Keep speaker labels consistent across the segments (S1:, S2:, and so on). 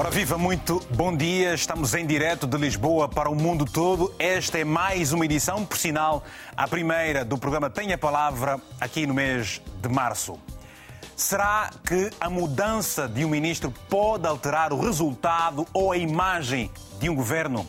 S1: Ora viva, muito bom dia. Estamos em direto de Lisboa para o mundo todo. Esta é mais uma edição, por sinal, a primeira do programa Tenha Palavra, aqui no mês de março. Será que a mudança de um ministro pode alterar o resultado ou a imagem de um governo?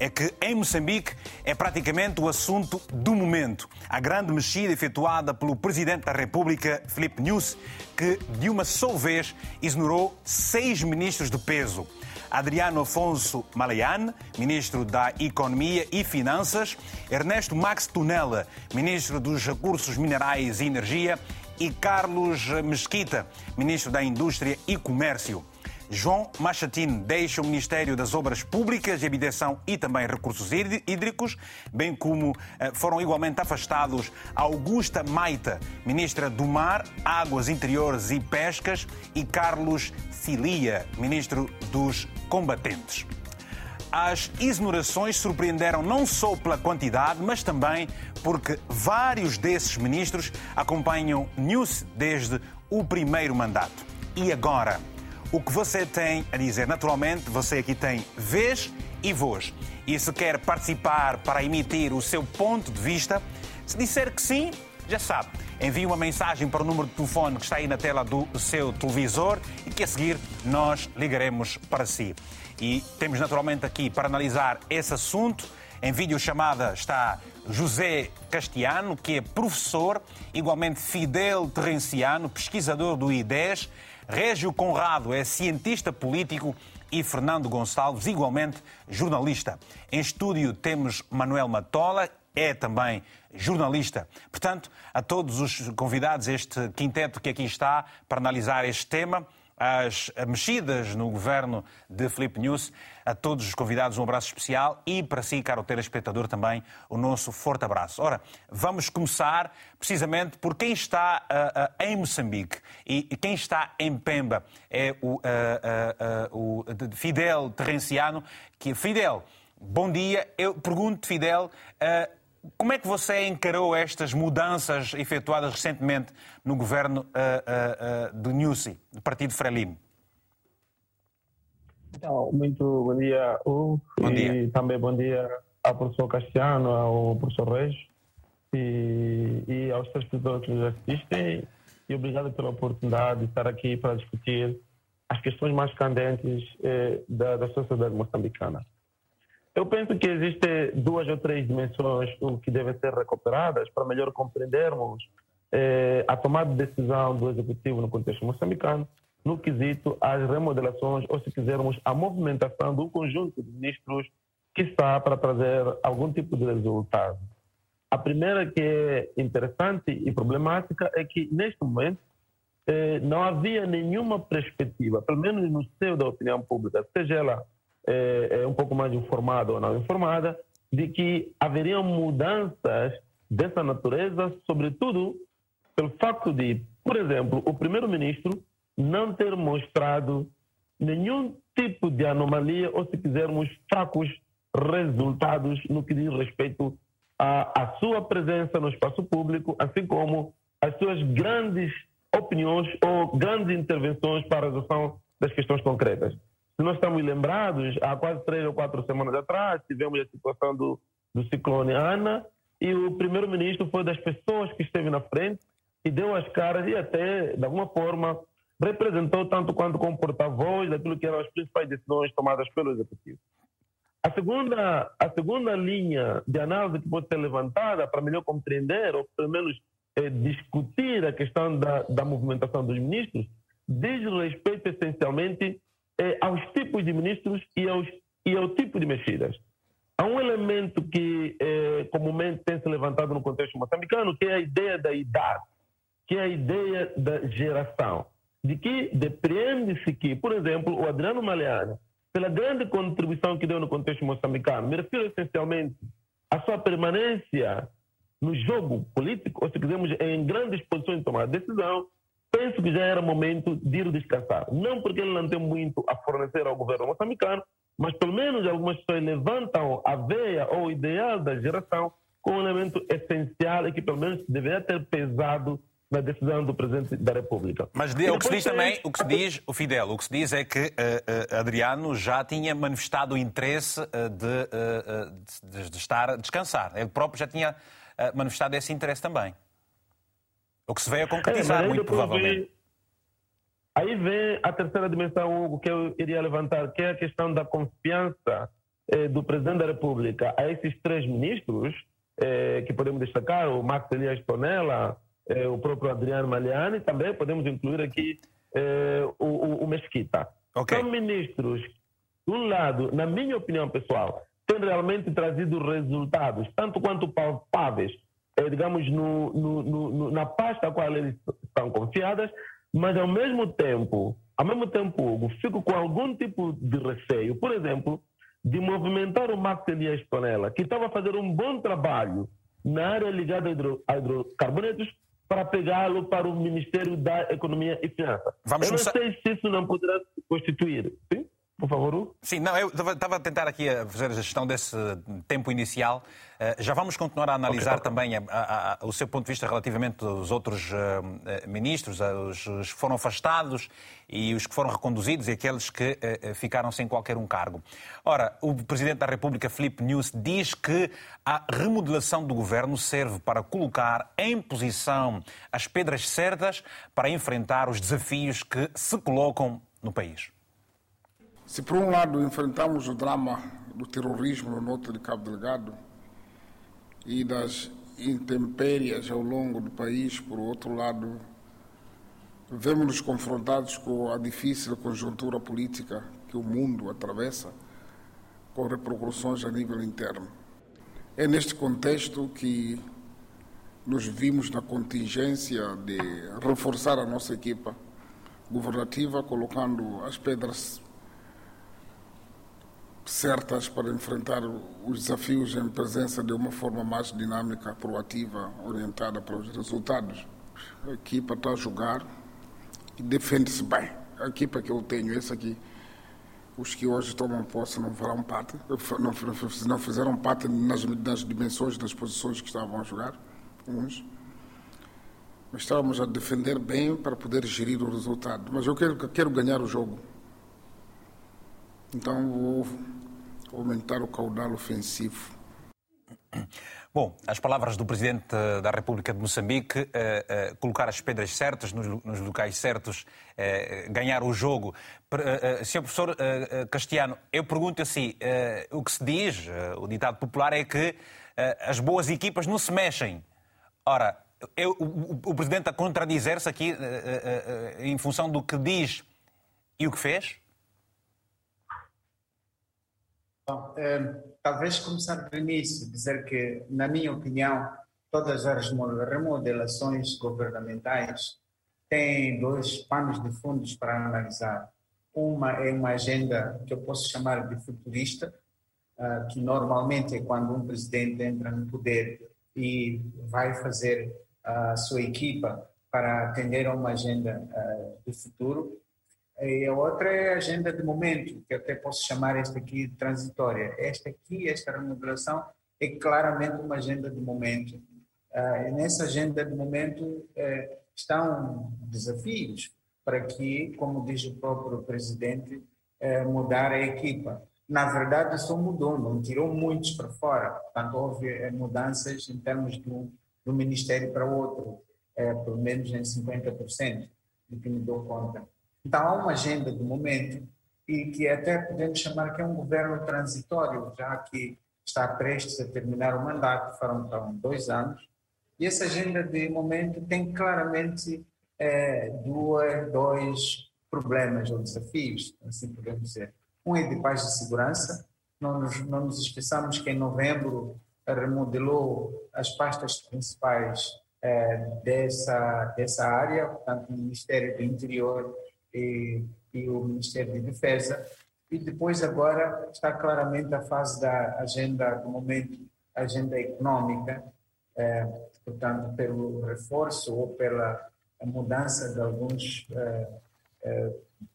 S1: É que em Moçambique é praticamente o assunto do momento. A grande mexida efetuada pelo Presidente da República, Filipe Nunes, que de uma só vez exonerou seis ministros de peso. Adriano Afonso Malayane, ministro da Economia e Finanças, Ernesto Max Tunela, ministro dos Recursos Minerais e Energia, e Carlos Mesquita, ministro da Indústria e Comércio. João Machatin deixa o Ministério das Obras Públicas e Habitação e também Recursos Hídricos, bem como eh, foram igualmente afastados Augusta Maita, Ministra do Mar, Águas Interiores e Pescas, e Carlos Cilia, Ministro dos Combatentes. As exonerações surpreenderam não só pela quantidade, mas também porque vários desses ministros acompanham News desde o primeiro mandato. E agora? O que você tem a dizer. Naturalmente, você aqui tem vez e voz. E se quer participar para emitir o seu ponto de vista, se disser que sim, já sabe. Envie uma mensagem para o número de telefone que está aí na tela do seu televisor e que a seguir nós ligaremos para si. E temos naturalmente aqui para analisar esse assunto. Em videochamada está José Castiano, que é professor, igualmente Fidel Terrenciano, pesquisador do IDES Régio Conrado é cientista político e Fernando Gonçalves, igualmente jornalista. Em estúdio temos Manuel Matola, é também jornalista. Portanto, a todos os convidados, este quinteto que aqui está para analisar este tema, as mexidas no governo de Felipe News. A todos os convidados, um abraço especial e para si, caro telespectador, também o nosso forte abraço. Ora, vamos começar precisamente por quem está uh, uh, em Moçambique e quem está em Pemba. É o, uh, o Fidel Terrenciano. Que, Fidel, bom dia. Eu pergunto, Fidel, como é que você encarou estas mudanças efetuadas recentemente no governo uh, uh, uh, do Nussi, do Partido Frelimo?
S2: Então, muito bom dia, Hugo. Bom dia. E também bom dia ao professor Castiano, ao professor Reis e, e aos telespectadores que nos assistem. E obrigado pela oportunidade de estar aqui para discutir as questões mais candentes eh, da, da sociedade moçambicana. Eu penso que existem duas ou três dimensões que devem ser recuperadas para melhor compreendermos eh, a tomada de decisão do executivo no contexto moçambicano, no quesito às remodelações, ou se quisermos, a movimentação do conjunto de ministros que está para trazer algum tipo de resultado. A primeira que é interessante e problemática é que, neste momento, eh, não havia nenhuma perspectiva, pelo menos no seio da opinião pública, seja ela é, é um pouco mais informada ou não informada, de que haveriam mudanças dessa natureza, sobretudo pelo facto de, por exemplo, o primeiro-ministro não ter mostrado nenhum tipo de anomalia ou, se quisermos, fracos resultados no que diz respeito à, à sua presença no espaço público, assim como as suas grandes opiniões ou grandes intervenções para a resolução das questões concretas. Se nós estamos lembrados, há quase três ou quatro semanas atrás, tivemos a situação do, do ciclone Ana e o primeiro-ministro foi das pessoas que esteve na frente e deu as caras e até, de alguma forma, representou tanto quanto como porta-voz daquilo que eram as principais decisões tomadas pelo Executivo. A segunda, a segunda linha de análise que pode ser levantada para melhor compreender, ou pelo menos é, discutir a questão da, da movimentação dos ministros, diz respeito essencialmente é, aos tipos de ministros e, aos, e ao tipo de mexidas. Há um elemento que é, comumente tem se levantado no contexto moçambicano, que é a ideia da idade, que é a ideia da geração. De que depreende-se que, por exemplo, o Adriano Maleana, pela grande contribuição que deu no contexto moçambicano, me refiro essencialmente à sua permanência no jogo político, ou se quisermos, em grandes posições de tomar decisão, penso que já era momento de ir descansar. Não porque ele não tem muito a fornecer ao governo moçambicano, mas pelo menos algumas pessoas levantam a veia ou o ideal da geração com um elemento essencial e que pelo menos deveria ter pesado na decisão do Presidente da República.
S1: Mas o que se diz também, o que se diz, o Fidel, o que se diz é que uh, uh, Adriano já tinha manifestado o interesse uh, de, de, de, estar a descansar. Ele próprio já tinha manifestado esse interesse também. O que se veio a concretizar, é, muito provavelmente.
S2: Vem, aí vem a terceira dimensão, Hugo, que eu iria levantar, que é a questão da confiança eh, do Presidente da República a esses três ministros, eh, que podemos destacar, o Max Elias Tonella, eh, o próprio Adriano Maliani, também podemos incluir aqui eh, o, o, o, Mesquita. Okay. São ministros, de um lado, na minha opinião pessoal, têm realmente trazido resultados, tanto quanto palpáveis, digamos, no, no, no, na pasta a qual eles estão confiadas, mas ao mesmo tempo, ao mesmo tempo, Hugo, fico com algum tipo de receio, por exemplo, de movimentar o Max Elias Tonella, que estava a fazer um bom trabalho na área ligada a, hidro, a hidrocarbonetos, para pegá-lo para o Ministério da Economia e Finanças. Vamos eu não começar... sei se isso não poderá se constituir. Sim? Por favor?
S1: Sim, não, eu estava a tentar aqui a fazer a gestão desse tempo inicial. Eh, já vamos continuar a analisar okay, também a, a, a, o seu ponto de vista relativamente aos outros uh, ministros, os, que foram afastados e os que foram reconduzidos e aqueles que ficaram sem qualquer um cargo. Ora, o Presidente da República, Filipe News, diz que a remodelação do governo serve para colocar em posição as pedras certas para enfrentar os desafios que se colocam no país.
S3: Se por um lado enfrentamos o drama do terrorismo no norte de Cabo Delgado e das intempéries ao longo do país, por outro lado, vemos-nos confrontados com a difícil conjuntura política que o mundo atravessa, com repercussões a nível interno. É neste contexto que nos vimos na contingência de reforçar a nossa equipa governativa, colocando as pedras certas para enfrentar os desafios em presença de uma forma mais dinâmica, proativa, orientada para os resultados. A equipa está a jogar e defende-se bem. A equipa que eu tenho, essa aqui, os que hoje tomam posse não farão parte, não, fizeram parte nas, nas dimensões das posições que estavam a jogar, uns. Mas estávamos a defender bem para poder gerir o resultado. Mas eu quero, quero ganhar o jogo. Então vou aumentar o caudal ofensivo.
S1: Bom, as palavras do Presidente da República de Moçambique, uh, uh, colocar as pedras certas nos, nos locais certos, uh, ganhar o jogo. Uh, Sr. Professor Castiano, eu pergunto assim, o que se diz, o ditado popular é que as boas equipas não se mexem. Ora, eu, o, o, Presidente a contradizer-se aqui em função do que diz e o que fez?
S4: Bom, eh, talvez começar do início, dizer que, na minha opinião, todas as remodelações governamentais têm dois panos de fundos para analisar. Uma é uma agenda que eu posso chamar de futurista, uh, que normalmente é quando um presidente entra no poder e vai fazer a sua equipa para atender a uma agenda uh, do futuro. E a outra é a agenda de momento, que até posso chamar esta aqui de transitória. Esta aqui, esta remodelação, é claramente uma agenda de momento. Uh, e nessa agenda de momento uh, estão desafios para que, como diz o próprio presidente, uh, mudar a equipa. Na verdade, só mudou, não tirou muitos para fora. Portanto, houve eh, mudanças em termos do, do ministério para outro, eh, pelo menos em 50%, do que me dou conta. Então, há uma agenda do momento e que até podemos chamar que é um governo transitório, já que está prestes a terminar o mandato, foram então, dois anos, e essa agenda de momento tem claramente é, duas, dois problemas ou desafios, assim podemos dizer. Um é de paz e segurança, não nos, não nos esqueçamos que em novembro remodelou as pastas principais é, dessa, dessa área, portanto, o Ministério do Interior e, e o Ministério de Defesa. E depois agora está claramente a fase da agenda do momento, agenda econômica, eh, portanto pelo reforço ou pela mudança de alguns eh, eh,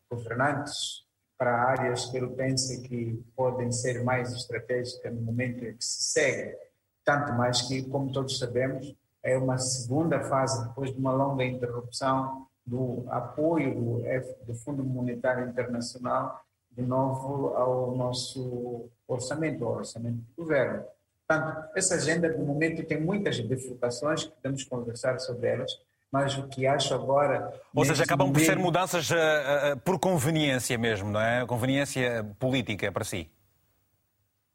S4: governantes para áreas que ele pensa que podem ser mais estratégicas no momento em que se segue. Tanto mais que, como todos sabemos, é uma segunda fase, depois de uma longa interrupção do apoio do, do Fundo Monetário Internacional, de novo ao nosso orçamento, ao orçamento do governo. Portanto, essa agenda, de momento, tem muitas bifurcações, podemos conversar sobre elas, mas o que acho agora.
S1: Ou seja, acabam momento... por ser mudanças uh, uh, por conveniência mesmo, não é? Conveniência política para si.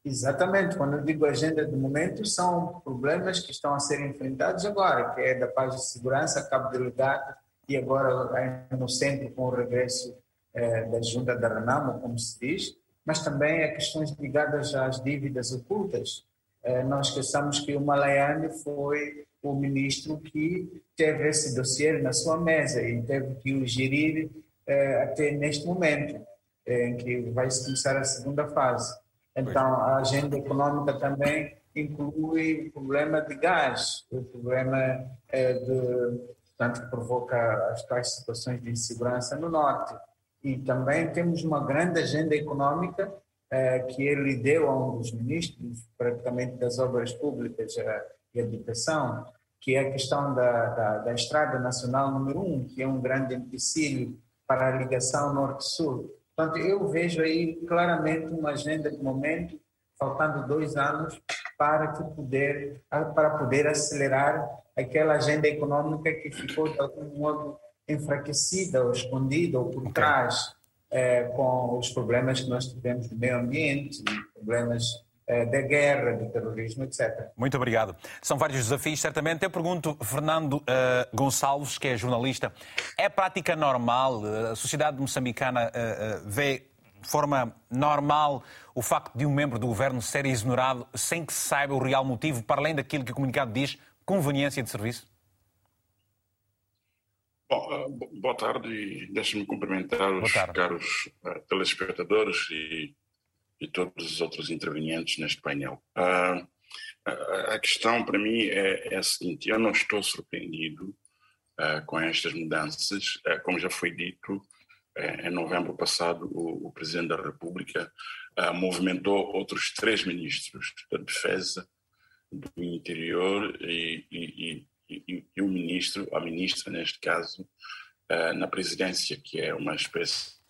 S4: Exatamente. Quando eu digo agenda de momento, são problemas que estão a ser enfrentados agora, que é da paz e segurança, cabo delegado, e agora no centro com o regresso eh, da junta da Renamo, como se diz, mas também a questões ligadas às dívidas ocultas. Eh, não esqueçamos que o Malayane foi o ministro que teve esse dossiê na sua mesa e teve que o gerir eh, até neste momento, eh, em que vai se começar a segunda fase. Então, a agenda econômica também inclui o problema de gás, o problema de, portanto, que provoca as tais situações de insegurança no norte. E também temos uma grande agenda econômica é, que ele deu a um dos ministros, praticamente das obras públicas e habitação, que é a questão da, da, da Estrada Nacional número 1, que é um grande empecilho para a ligação norte-sul. Portanto, eu vejo aí claramente uma agenda de momento, faltando dois anos para que poder para poder acelerar aquela agenda econômica que ficou de algum modo enfraquecida ou escondida ou por trás é, com os problemas que nós tivemos no meio ambiente, problemas é, da guerra, do terrorismo, etc.
S1: Muito obrigado. São vários desafios, certamente. Eu pergunto, Fernando uh, Gonçalves, que é jornalista, é prática normal, a sociedade moçambicana uh, uh, vê de forma normal o facto de um membro do governo ser exonerado sem que se saiba o real motivo, para além daquilo que o comunicado diz, conveniência de serviço?
S5: Bom, boa tarde e deixe-me cumprimentar os caros telespectadores e e todos os outros intervenientes neste painel. Uh, a questão para mim é, é, a seguinte: eu não estou surpreendido uh, com estas mudanças. Uh, como já foi dito, em novembro passado, o, o Presidente da República movimentou outros três ministros da Defesa, do Interior e, e, e, e o ministro, a ministra neste caso, na presidência, que é uma espécie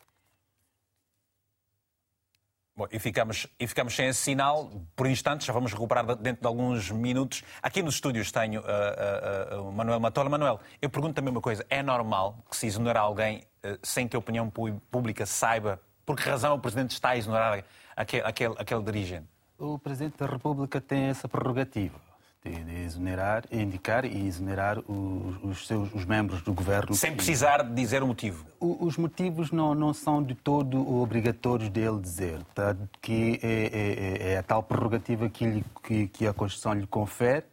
S1: Bom, e ficamos, e ficamos sem esse sinal por instantes, já vamos recuperar dentro de alguns minutos. Aqui nos estúdios tenho uh, uh, uh, Manuel Matola. Manuel, eu pergunto também uma coisa: é normal que se exonerar alguém uh, sem que a opinião pública saiba por que razão o Presidente está a exonerar aquele, aquele, aquele dirigente?
S6: O Presidente da República tem essa prerrogativa de, de exonerar, indicar e exonerar os, os, seus, os membros do governo.
S1: Sem precisar de dizer o motivo?
S6: os motivos não, não são de todo obrigatórios dele dizer, tá? que é, é, é, é, a tal prerrogativa que, lhe, que, que, a Constituição lhe confere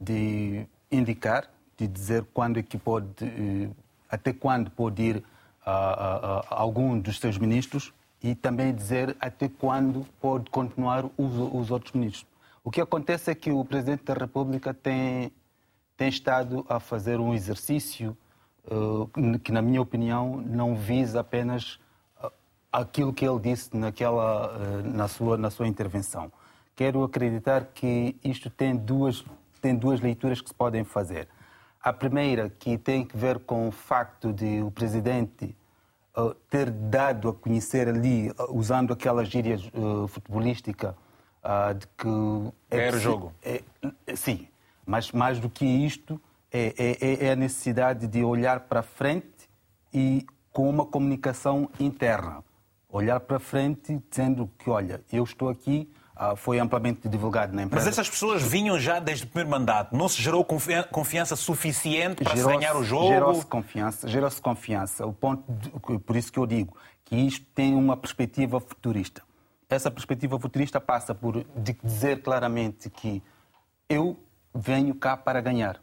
S6: de indicar, de dizer quando é que pode, eh, até quando pode ir a, a, a algum dos seus ministros e também dizer até quando pode continuar os, os outros ministros. O que acontece é que o Presidente da República tem, tem estado a fazer um exercício uh, que, na minha opinião, não visa apenas uh, aquilo que ele disse naquela, uh, na, sua, na sua intervenção. Quero acreditar que isto tem duas, tem duas leituras que se podem fazer. A primeira, que tem que ver com o facto de o Presidente ter dado a conhecer ali, usando aquela gíria futebolística, uh, de que.
S1: É Era o jogo.
S6: É, sim, mas mais do que isto, é, é, é a necessidade de olhar para frente e com uma comunicação interna. Olhar para frente dizendo que, olha, eu estou aqui, ah, foi amplamente divulgado na empresa.
S1: Mas essas pessoas vinham já desde o primeiro mandato. Não se gerou confiança suficiente para se ganhar o jogo?
S6: Gerou-se confiança. Gerou-se confiança. O ponto de, por isso que eu digo que isto tem uma perspectiva futurista essa perspectiva futurista passa por dizer claramente que eu venho cá para ganhar.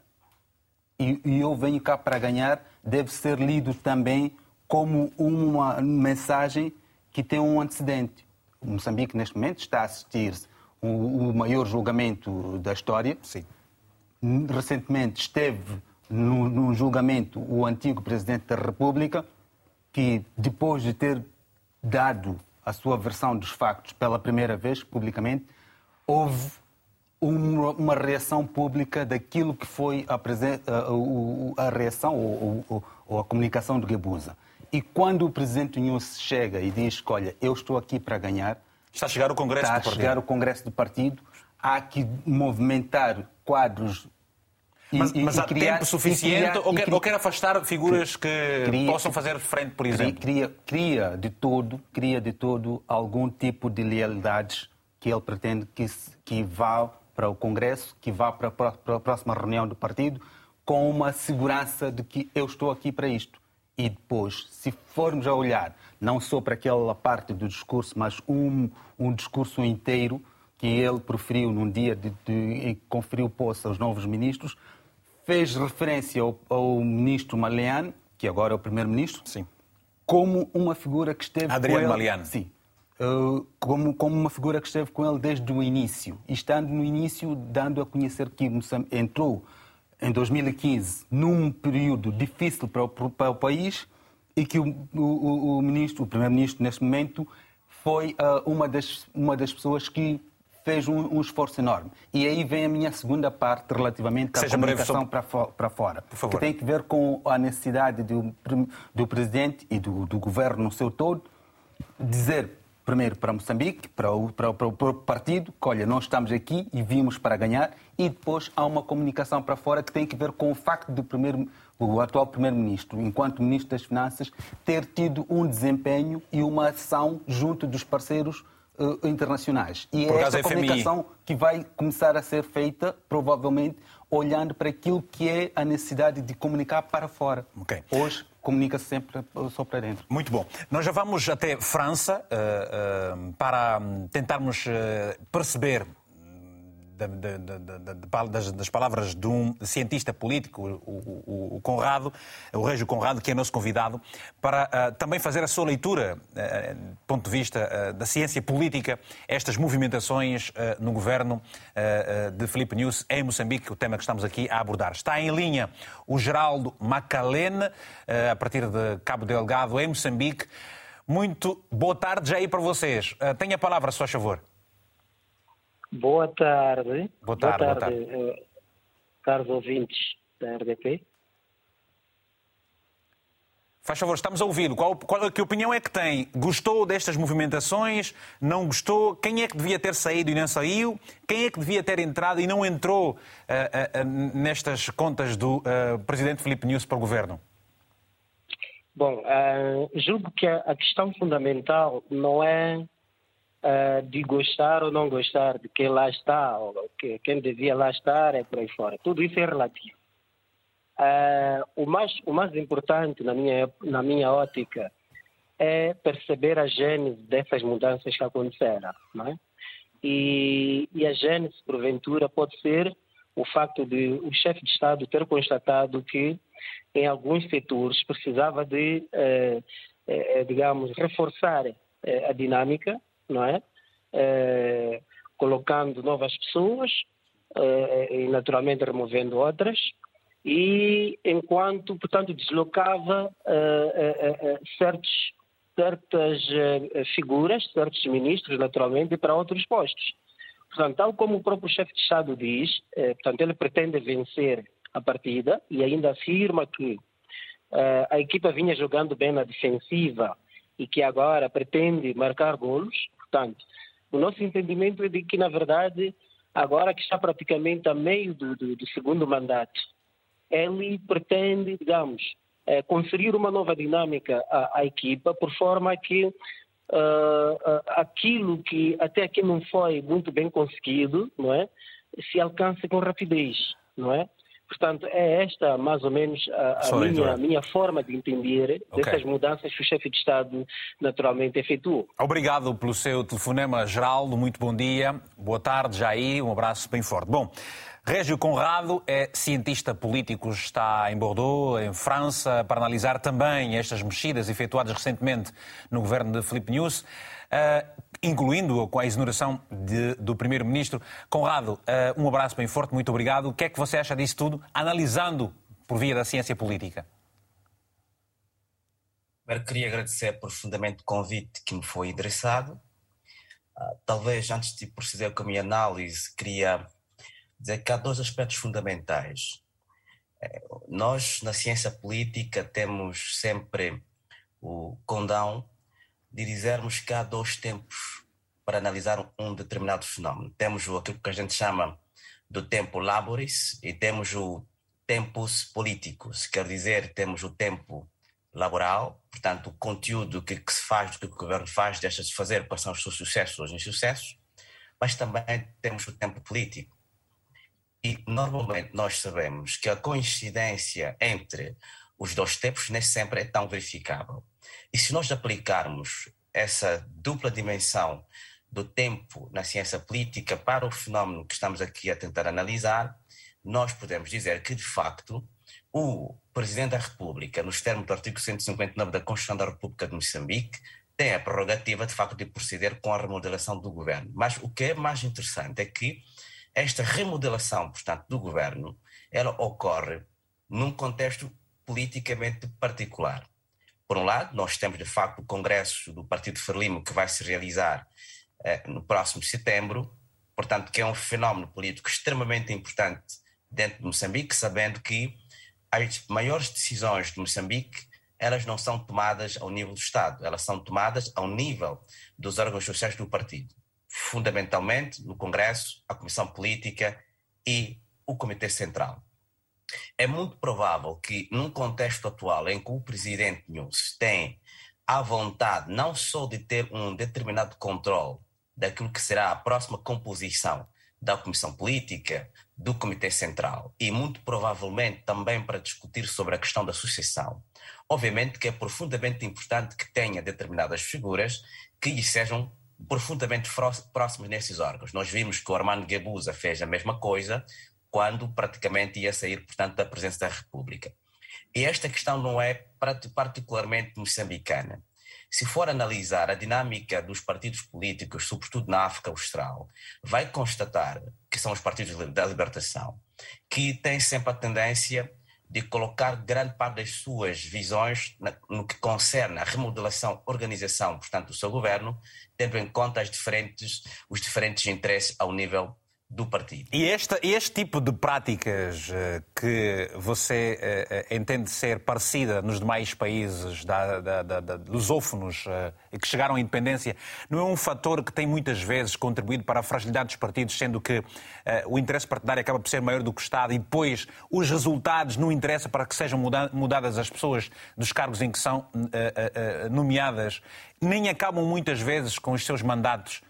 S6: E, e eu venho cá para ganhar deve ser lido também como uma mensagem que tem um antecedente. Moçambique, neste momento, está a assistir o, o maior julgamento da história.
S1: Sim.
S6: Recentemente esteve no, no julgamento o antigo Presidente da República, que depois de ter dado a sua versão dos factos pela primeira vez publicamente, houve uma, uma, reação pública daquilo que foi a, a, a, a reação ou, ou, ou, a comunicação de Guebuza. E quando o presidente Nunes chega e diz: Olha, eu estou aqui para ganhar.
S1: Está a chegar o Congresso
S6: está
S1: do Partido.
S6: Está a chegar o Congresso do Partido. Há que movimentar quadros
S1: mas, e, mas há criar, tempo suficiente criar, ou, quer, ou, quer, afastar figuras que cria, possam fazer frente, por exemplo?
S6: Cria, cria, de todo, cria de todo algum tipo de lealdades que ele pretende que, que vá para o Congresso, que vá para a próxima reunião do partido, com uma segurança de que eu estou aqui para isto. E depois, se formos a olhar, não só para aquela parte do discurso, mas um, um discurso inteiro que ele proferiu num dia de, de, em que conferiu posse aos novos ministros, fez referência ao, ao ministro Malian, que agora é o primeiro-ministro, como uma figura que esteve
S1: Adriano
S6: com
S1: ele, Malian.
S6: Sim. Uh, como, como uma figura que esteve com ele desde o início. E estando no início, dando a conhecer que Moçambique entrou em 2015 num período difícil para o, para o país e que o, o, o ministro, o primeiro-ministro neste momento, foi uh, uma, das, uma das pessoas que fez um, um, esforço enorme. E aí vem a minha segunda parte relativamente à comunicação para, para fora, que tem que ver com a necessidade do, do presidente e do, do governo no seu todo dizer primeiro para Moçambique, para o, para, para o próprio partido, que olha, nós estamos aqui e vimos para ganhar, e depois há uma comunicação para fora que tem que ver com o facto do primeiro, o atual primeiro-ministro, enquanto ministro das Finanças, ter tido um desempenho e uma ação junto dos parceiros uh, internacionais. E é essa comunicação que vai começar a ser feita, provavelmente, olhando para aquilo que é a necessidade de comunicar para fora. Okay. Hoje comunica-se sempre só para dentro.
S1: Muito bom. Nós já vamos até França uh, uh, para tentarmos perceber da, da, das, das, palavras de um cientista político, o, o, o, Conrado, o Régio Conrado, que é nosso convidado, para uh, também fazer a sua leitura, uh, do ponto de vista uh, da ciência política, estas movimentações no governo de Felipe News em Moçambique, o tema que estamos aqui a abordar. Está em linha o Geraldo Macalene, a partir de Cabo Delgado, em Moçambique. Muito boa tarde já aí para vocês. Tenha a palavra, se faz favor.
S7: Boa tarde.
S1: Boa tarde, boa tarde, boa tarde.
S7: Eh, caros ouvintes da RDP.
S1: Faz favor, estamos a ouvi-lo. Qual, qual, que opinião é que tem? Gostou destas movimentações? Não gostou? Quem é que devia ter saído e não saiu? Quem é que devia ter entrado e não entrou uh, uh, uh, nestas contas do Presidente Filipe Nunes para o Governo?
S7: Bom, julgo que a questão fundamental não é uh, de gostar ou não gostar de quem lá está, ou que quem devia lá estar, é por aí fora. Tudo isso é relativo. Uh, o, mais, o mais importante, na minha, na minha ótica, é perceber a gênese dessas mudanças que aconteceram. Não é? e, e a gênese, porventura, pode ser o facto de o chefe de Estado ter constatado que em alguns setores precisava de, eh, eh, digamos, reforçar eh, a dinâmica não é? é colocando novas pessoas é, e naturalmente removendo outras e enquanto, portanto, deslocava é, certos, certas figuras, certos ministros, naturalmente, para outros postos. Portanto, tal como o próprio chefe de Estado diz, portanto, ele pretende vencer a partida e ainda afirma que a equipa vinha jogando bem na defensiva e que agora pretende marcar golos. Portanto, o nosso entendimento é de que, na verdade, agora que está praticamente a meio do, do, do segundo mandato, ele pretende, digamos, é, conferir uma nova dinâmica à, à equipa, por forma que uh, uh, aquilo que até aqui não foi muito bem conseguido, não é, se alcance com rapidez, não é? Portanto, é esta mais ou menos a, a minha, minha, forma de entender okay. dessas mudanças que o chefe de Estado naturalmente efetuou.
S1: Obrigado pelo seu telefonema, Geraldo. Muito bom dia. Boa tarde, Jair. Um abraço bem forte. Bom, Régio Conrado é cientista político, está em Bordeaux, em França, para analisar também estas mexidas efetuadas recentemente no governo de Filipe News. Uh, incluindo com a exoneração de, do Primeiro-Ministro. Conrado, uh, um abraço bem forte, muito obrigado. O que é que você acha disso tudo, analisando por via da ciência política?
S8: Primeiro, queria agradecer profundamente o convite que me foi endereçado. Uh, talvez, antes de proceder com a minha análise, queria dizer que há dois aspectos fundamentais. É, nós, na ciência política, temos sempre o condão dizermos que há dois tempos para analisar um determinado fenómeno. Temos aquilo que a gente chama do tempo laboris e temos o tempos políticos, quer dizer, temos o tempo laboral, portanto, o conteúdo que, que se faz, do que o governo faz, deixa de fazer, quais são os seus sucessos ou os insucessos, mas também temos o tempo político. E normalmente nós sabemos que a coincidência entre os dois tempos nem sempre é tão verificável. E se nós aplicarmos essa dupla dimensão do tempo na ciência política para o fenómeno que estamos aqui a tentar analisar, nós podemos dizer que, de facto, o Presidente da República, nos termos do artigo 159 da Constituição da República de Moçambique, tem a prerrogativa, de facto, de proceder com a remodelação do governo. Mas o que é mais interessante é que esta remodelação, portanto, do governo, ela ocorre num contexto politicamente particular. Por um lado, nós temos, de facto, o Congresso do Partido Frelimo que vai se realizar eh, no próximo setembro, portanto, que é um fenómeno político extremamente importante dentro de Moçambique, sabendo que as maiores decisões de Moçambique elas não são tomadas ao nível do Estado, elas são tomadas ao nível dos órgãos sociais do partido, fundamentalmente no Congresso, a Comissão Política e o Comitê Central. É muito provável que, num contexto atual em que o presidente Nunes tem a vontade não só de ter um determinado controle daquilo que será a próxima composição da Comissão Política, do Comitê Central e muito provavelmente também para discutir sobre a questão da sucessão. Obviamente que é profundamente importante que tenha determinadas figuras que lhe sejam profundamente próximos nesses órgãos. Nós vimos que o Armando Guebuza fez a mesma coisa quando praticamente ia sair, portanto, da presença da República. E esta questão não é particularmente moçambicana. Se for analisar a dinâmica dos partidos políticos, sobretudo na África Austral, vai constatar que são os partidos da libertação, que têm sempre a tendência de colocar grande parte das suas visões no que concerne a remodelação, organização, portanto, do seu governo, tendo em conta diferentes, os diferentes interesses ao nível do partido.
S1: E este, este tipo de práticas uh, que você uh, entende ser parecida nos demais países da, da, da, da lusófonos que chegaram à independência, não é um fator que tem muitas vezes contribuído para a fragilidade dos partidos, sendo que o interesse partidário acaba por ser maior do que o Estado e depois os resultados não interessam para que sejam mudadas as pessoas dos cargos em que são nomeadas, nem acabam muitas vezes com os seus mandatos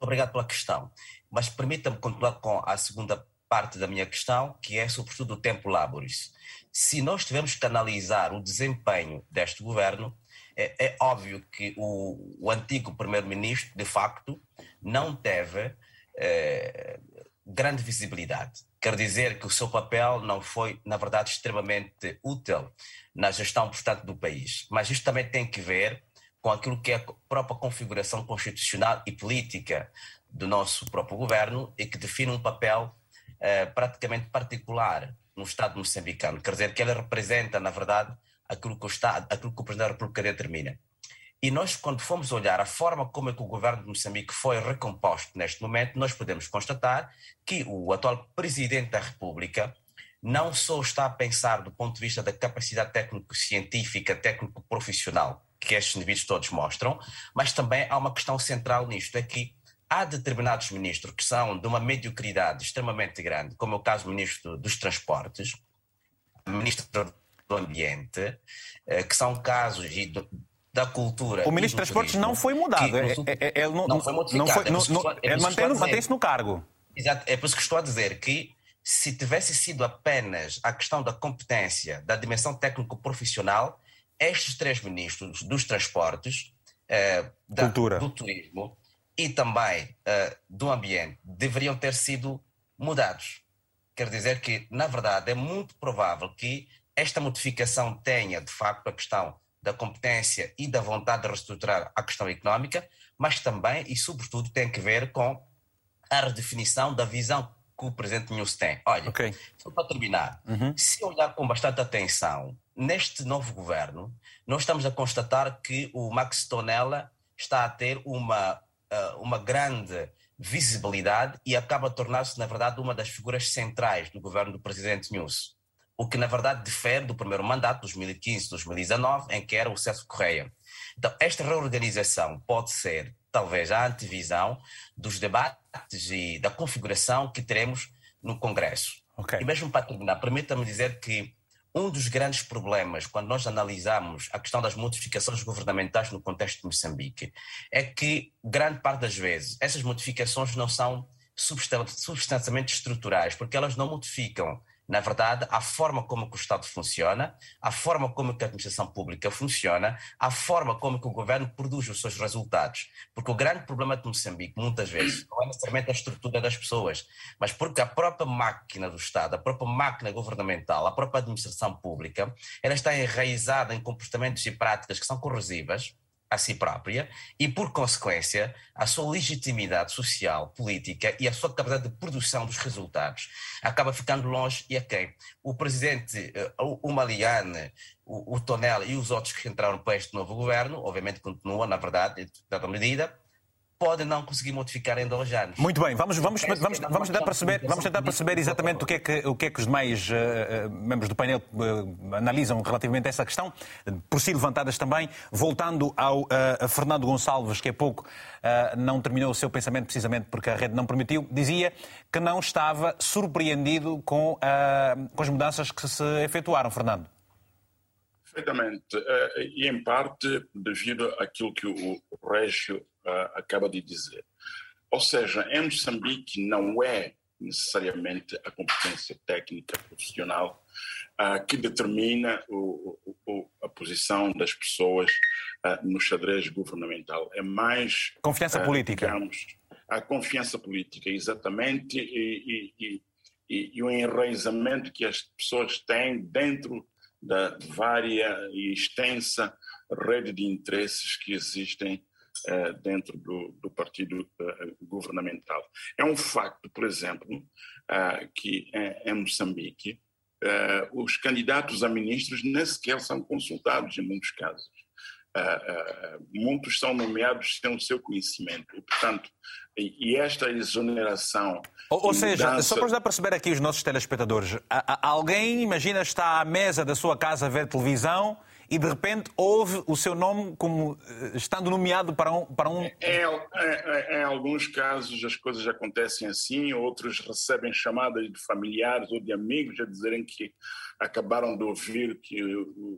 S8: Obrigado pela questão. Mas permita-me continuar com a segunda parte da minha questão, que é sobretudo o tempo laboris. Se nós tivermos que analisar o desempenho deste governo, é, é óbvio que o, o antigo primeiro-ministro, de facto, não teve é, grande visibilidade. Quer dizer que o seu papel não foi, na verdade, extremamente útil na gestão, portanto, do país. Mas isto também tem que ver com aquilo que é a própria configuração constitucional e política do nosso próprio governo e que define um papel eh, praticamente particular no Estado moçambicano. Quer dizer que ele representa, na verdade, aquilo que o Estado, aquilo que o Presidente da República determina. E nós, quando fomos olhar a forma como é que o governo de Moçambique foi recomposto neste momento, nós podemos constatar que o atual Presidente da República não só está a pensar do ponto de vista da capacidade técnico-científica, técnico-profissional que estes indivíduos todos mostram, mas também há uma questão central nisto, é que há determinados ministros que são de uma mediocridade extremamente grande, como é o caso do ministro dos Transportes, ministro do Ambiente, eh, que são casos da cultura.
S1: O ministro dos Transportes não foi mudado. Que, é, é, ele não, não foi modificado. Não foi, não, é ele mantém-se no cargo.
S8: Exato. É por isso que estou a dizer que se tivesse sido apenas a questão da competência, da dimensão técnico-profissional, estes três ministros dos transportes, uh, da, do turismo e também uh, do ambiente deveriam ter sido mudados. Quer dizer que, na verdade, é muito provável que esta modificação tenha, de facto, a questão da competência e da vontade de reestruturar a questão económica, mas também e, sobretudo, tem que ver com a redefinição da visão que o Presidente News tem. Olha, okay. só para terminar, uhum. se olhar com bastante atenção neste novo governo, nós estamos a constatar que o Max Tonella está a ter uma, uh, uma grande visibilidade e acaba a tornar-se, na verdade, uma das figuras centrais do governo do presidente News. O que, na verdade, difere do primeiro mandato, 2015-2019, em que era o César Correia. Então, esta reorganização pode ser, talvez, a antevisão dos debates e da configuração que teremos no Congresso. Okay. E mesmo para terminar, permita-me dizer que um dos grandes problemas, quando nós analisamos a questão das modificações governamentais no contexto de Moçambique, é que, grande parte das vezes, essas modificações não são substancialmente estruturais, porque elas não modificam na verdade, a forma como o Estado funciona, a forma como a administração pública funciona, a forma como o governo produz os seus resultados. Porque o grande problema de Moçambique, muitas vezes, não é necessariamente a estrutura das pessoas, mas porque a própria máquina do Estado, a própria máquina governamental, a própria administração pública, ela está enraizada em comportamentos e práticas que são corrosivas, a si própria e, por consequência, a sua legitimidade social, política e a sua capacidade de produção dos resultados acaba ficando longe e a quem? O presidente, eh, o Maliane, o, Tonel e os outros que entraram para este novo governo, obviamente continuam, na verdade, em dada medida, pode não conseguir modificar em dois anos.
S1: Muito bem, vamos, vamos, vamos, vamos, tentar, perceber, vamos tentar perceber exatamente o que é que, o que, é que os demais uh, membros do painel uh, analisam relativamente a essa questão, por si levantadas também. Voltando ao uh, Fernando Gonçalves, que há pouco não terminou o seu pensamento precisamente porque a rede não permitiu, dizia que não estava surpreendido com, com as mudanças que se efetuaram, Fernando.
S5: Perfeitamente. E em parte devido àquilo que o Régio acaba de dizer. Ou seja, em Moçambique não é necessariamente a competência técnica profissional uh, que determina o, o, a posição das pessoas uh, no xadrez governamental. É mais.
S1: Confiança uh, política.
S5: Digamos, a confiança política, exatamente, e, e, e, e, o enraizamento que as pessoas têm dentro da vária e extensa rede de interesses que existem dentro do, do partido eh, governamental. É um facto, por exemplo, eh, que em Moçambique os candidatos a ministros nem sequer são consultados em muitos casos. muitos são nomeados sem o seu conhecimento. E, portanto, e, esta exoneração.
S1: Ou, ou seja, mudança... só para já perceber aqui os nossos telespectadores, alguém imagina está à mesa da sua casa a ver televisão e de repente houve o seu nome como eh, estando nomeado para um. Para um...
S5: Em, em, em alguns casos as coisas acontecem assim, outros recebem chamadas de familiares ou de amigos a dizerem que acabaram de ouvir que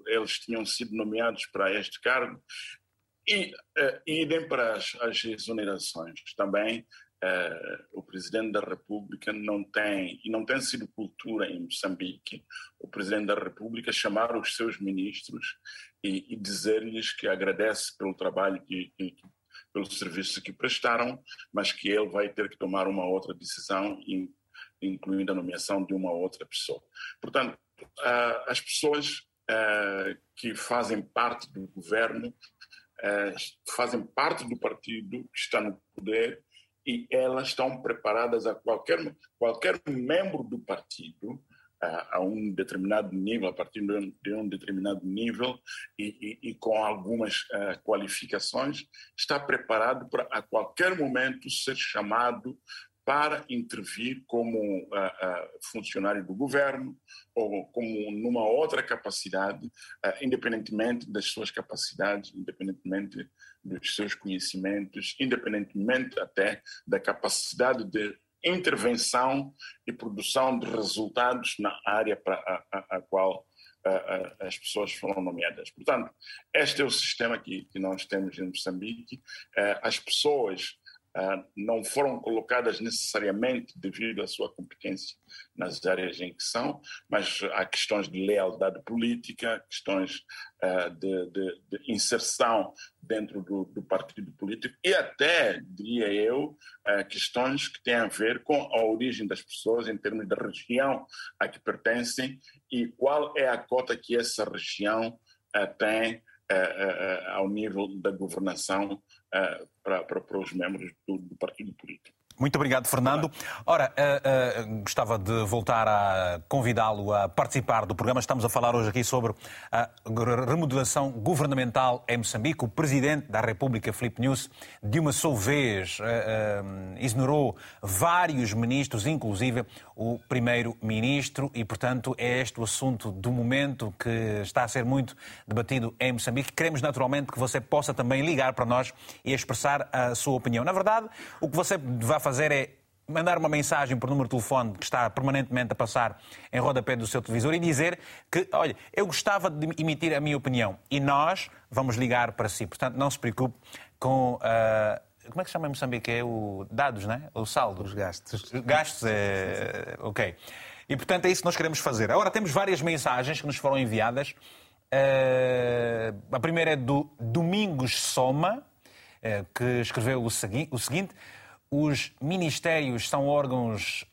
S5: eles tinham sido nomeados para este cargo. E uh, idem para as, as exonerações também. Uh, o presidente da República não tem, e não tem sido cultura em Moçambique, o presidente da República chamar os seus ministros e, e dizer-lhes que agradece pelo trabalho, que, que, pelo serviço que prestaram, mas que ele vai ter que tomar uma outra decisão, incluindo a nomeação de uma outra pessoa. Portanto, uh, as pessoas uh, que fazem parte do governo fazem parte do partido que está no poder e elas estão preparadas a qualquer, qualquer membro do partido a, a um determinado nível, a partir de um, de um determinado nível e, e, e com algumas uh, qualificações, está preparado para a qualquer momento ser chamado para intervir como uh, uh, funcionário do governo ou como numa outra capacidade, uh, independentemente das suas capacidades, independentemente dos seus conhecimentos, independentemente até da capacidade de intervenção e produção de resultados na área para a, a, a qual as pessoas foram nomeadas. Portanto, este é o sistema que, que nós temos em Moçambique. As pessoas não foram colocadas necessariamente devido à sua competência nas áreas em que são, mas há questões de lealdade política, questões uh, de, de, de, inserção dentro do, do, partido político e até, diria eu, uh, questões que têm a ver com a origem das pessoas em termos da região a que pertencem e qual é a cota que essa região tem ao nível da governação para, para, para os membros do, do partido político.
S1: Muito obrigado, Fernando. Ora, uh, uh, gostava de voltar a convidá-lo a participar do programa. Estamos a falar hoje aqui sobre a remodelação governamental em Moçambique. O Presidente da República, Filipe News, de uma só vez uh, vários ministros, inclusive o Primeiro-Ministro, e, portanto, é este o assunto do momento que está a ser muito debatido em Moçambique. Queremos, naturalmente, que você possa também ligar para nós e expressar a sua opinião. Na verdade, o que você vai fazer é mandar uma mensagem por número de telefone que está permanentemente a passar em rodapé do seu televisor e dizer que, olha, eu gostava de emitir a minha opinião e nós vamos ligar para si. Portanto, não se preocupe com. Uh, como é que se chama em Moçambique? É o dados, não é? O saldo.
S6: Os gastos.
S1: Gastos, é. Ok. E, portanto, é isso que nós queremos fazer. Agora, temos várias mensagens que nos foram enviadas. Uh, a primeira é do Domingos Soma, uh, que escreveu o, segui o seguinte: os ministérios são órgãos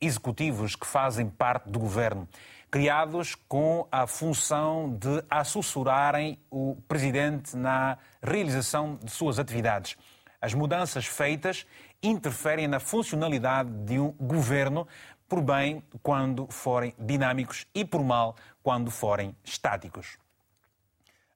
S1: executivos que fazem parte do governo, criados com a função de assessorarem o presidente na realização de suas atividades. As mudanças feitas interferem na funcionalidade de um governo, por bem quando forem dinâmicos e por mal quando forem estáticos.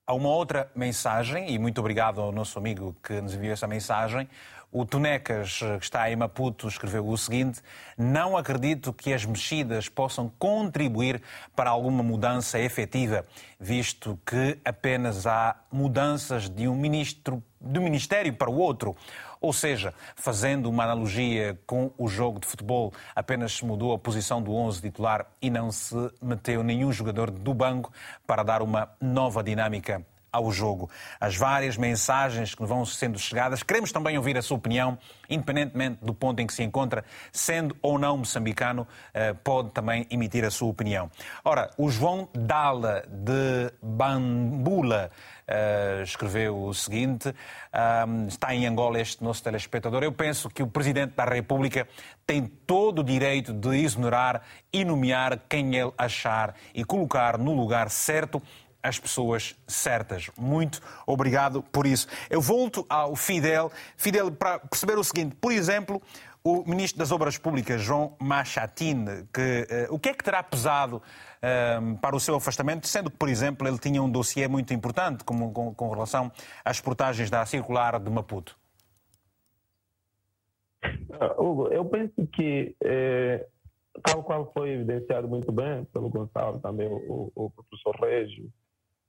S1: Há uma outra mensagem, e muito obrigado ao nosso amigo que nos enviou essa mensagem. O Tonecas, que está em Maputo, escreveu o seguinte: Não acredito que as mexidas possam contribuir para alguma mudança efetiva, visto que apenas há mudanças de um ministro de um ministério para o outro. Ou seja, fazendo uma analogia com o jogo de futebol, apenas se mudou a posição do 11 titular e não se meteu nenhum jogador do banco para dar uma nova dinâmica ao jogo. As várias mensagens que vão sendo chegadas. Queremos também ouvir a sua opinião, independentemente do ponto em que se encontra, sendo ou não moçambicano, eh, pode também emitir a sua opinião. Ora, o João Dala de Bambula uh, escreveu o seguinte: uh, está em Angola este nosso telespectador. Eu penso que o Presidente da República tem todo o direito de exonerar e nomear quem ele achar e colocar no lugar certo as pessoas certas. Muito obrigado por isso. Eu volto ao Fidel. Fidel, para perceber o seguinte, por exemplo, o Ministro das Obras Públicas, João Machatin, que, uh, o que é que terá pesado uh, para o seu afastamento, sendo que, por exemplo, ele tinha um dossiê muito importante com, com, com relação às portagens da circular de Maputo?
S2: Uh, Hugo, eu penso que, eh, tal qual foi evidenciado muito bem pelo Gonçalo, também o, o professor Régio,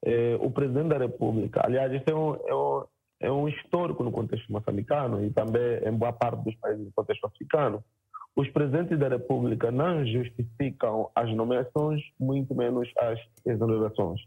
S2: eh, o Presidente da República, aliás, isso é um, é um é um histórico no contexto moçambicano e também em boa parte dos países do contexto africano. Os presidentes da República não justificam as nomeações, muito menos as exonerações.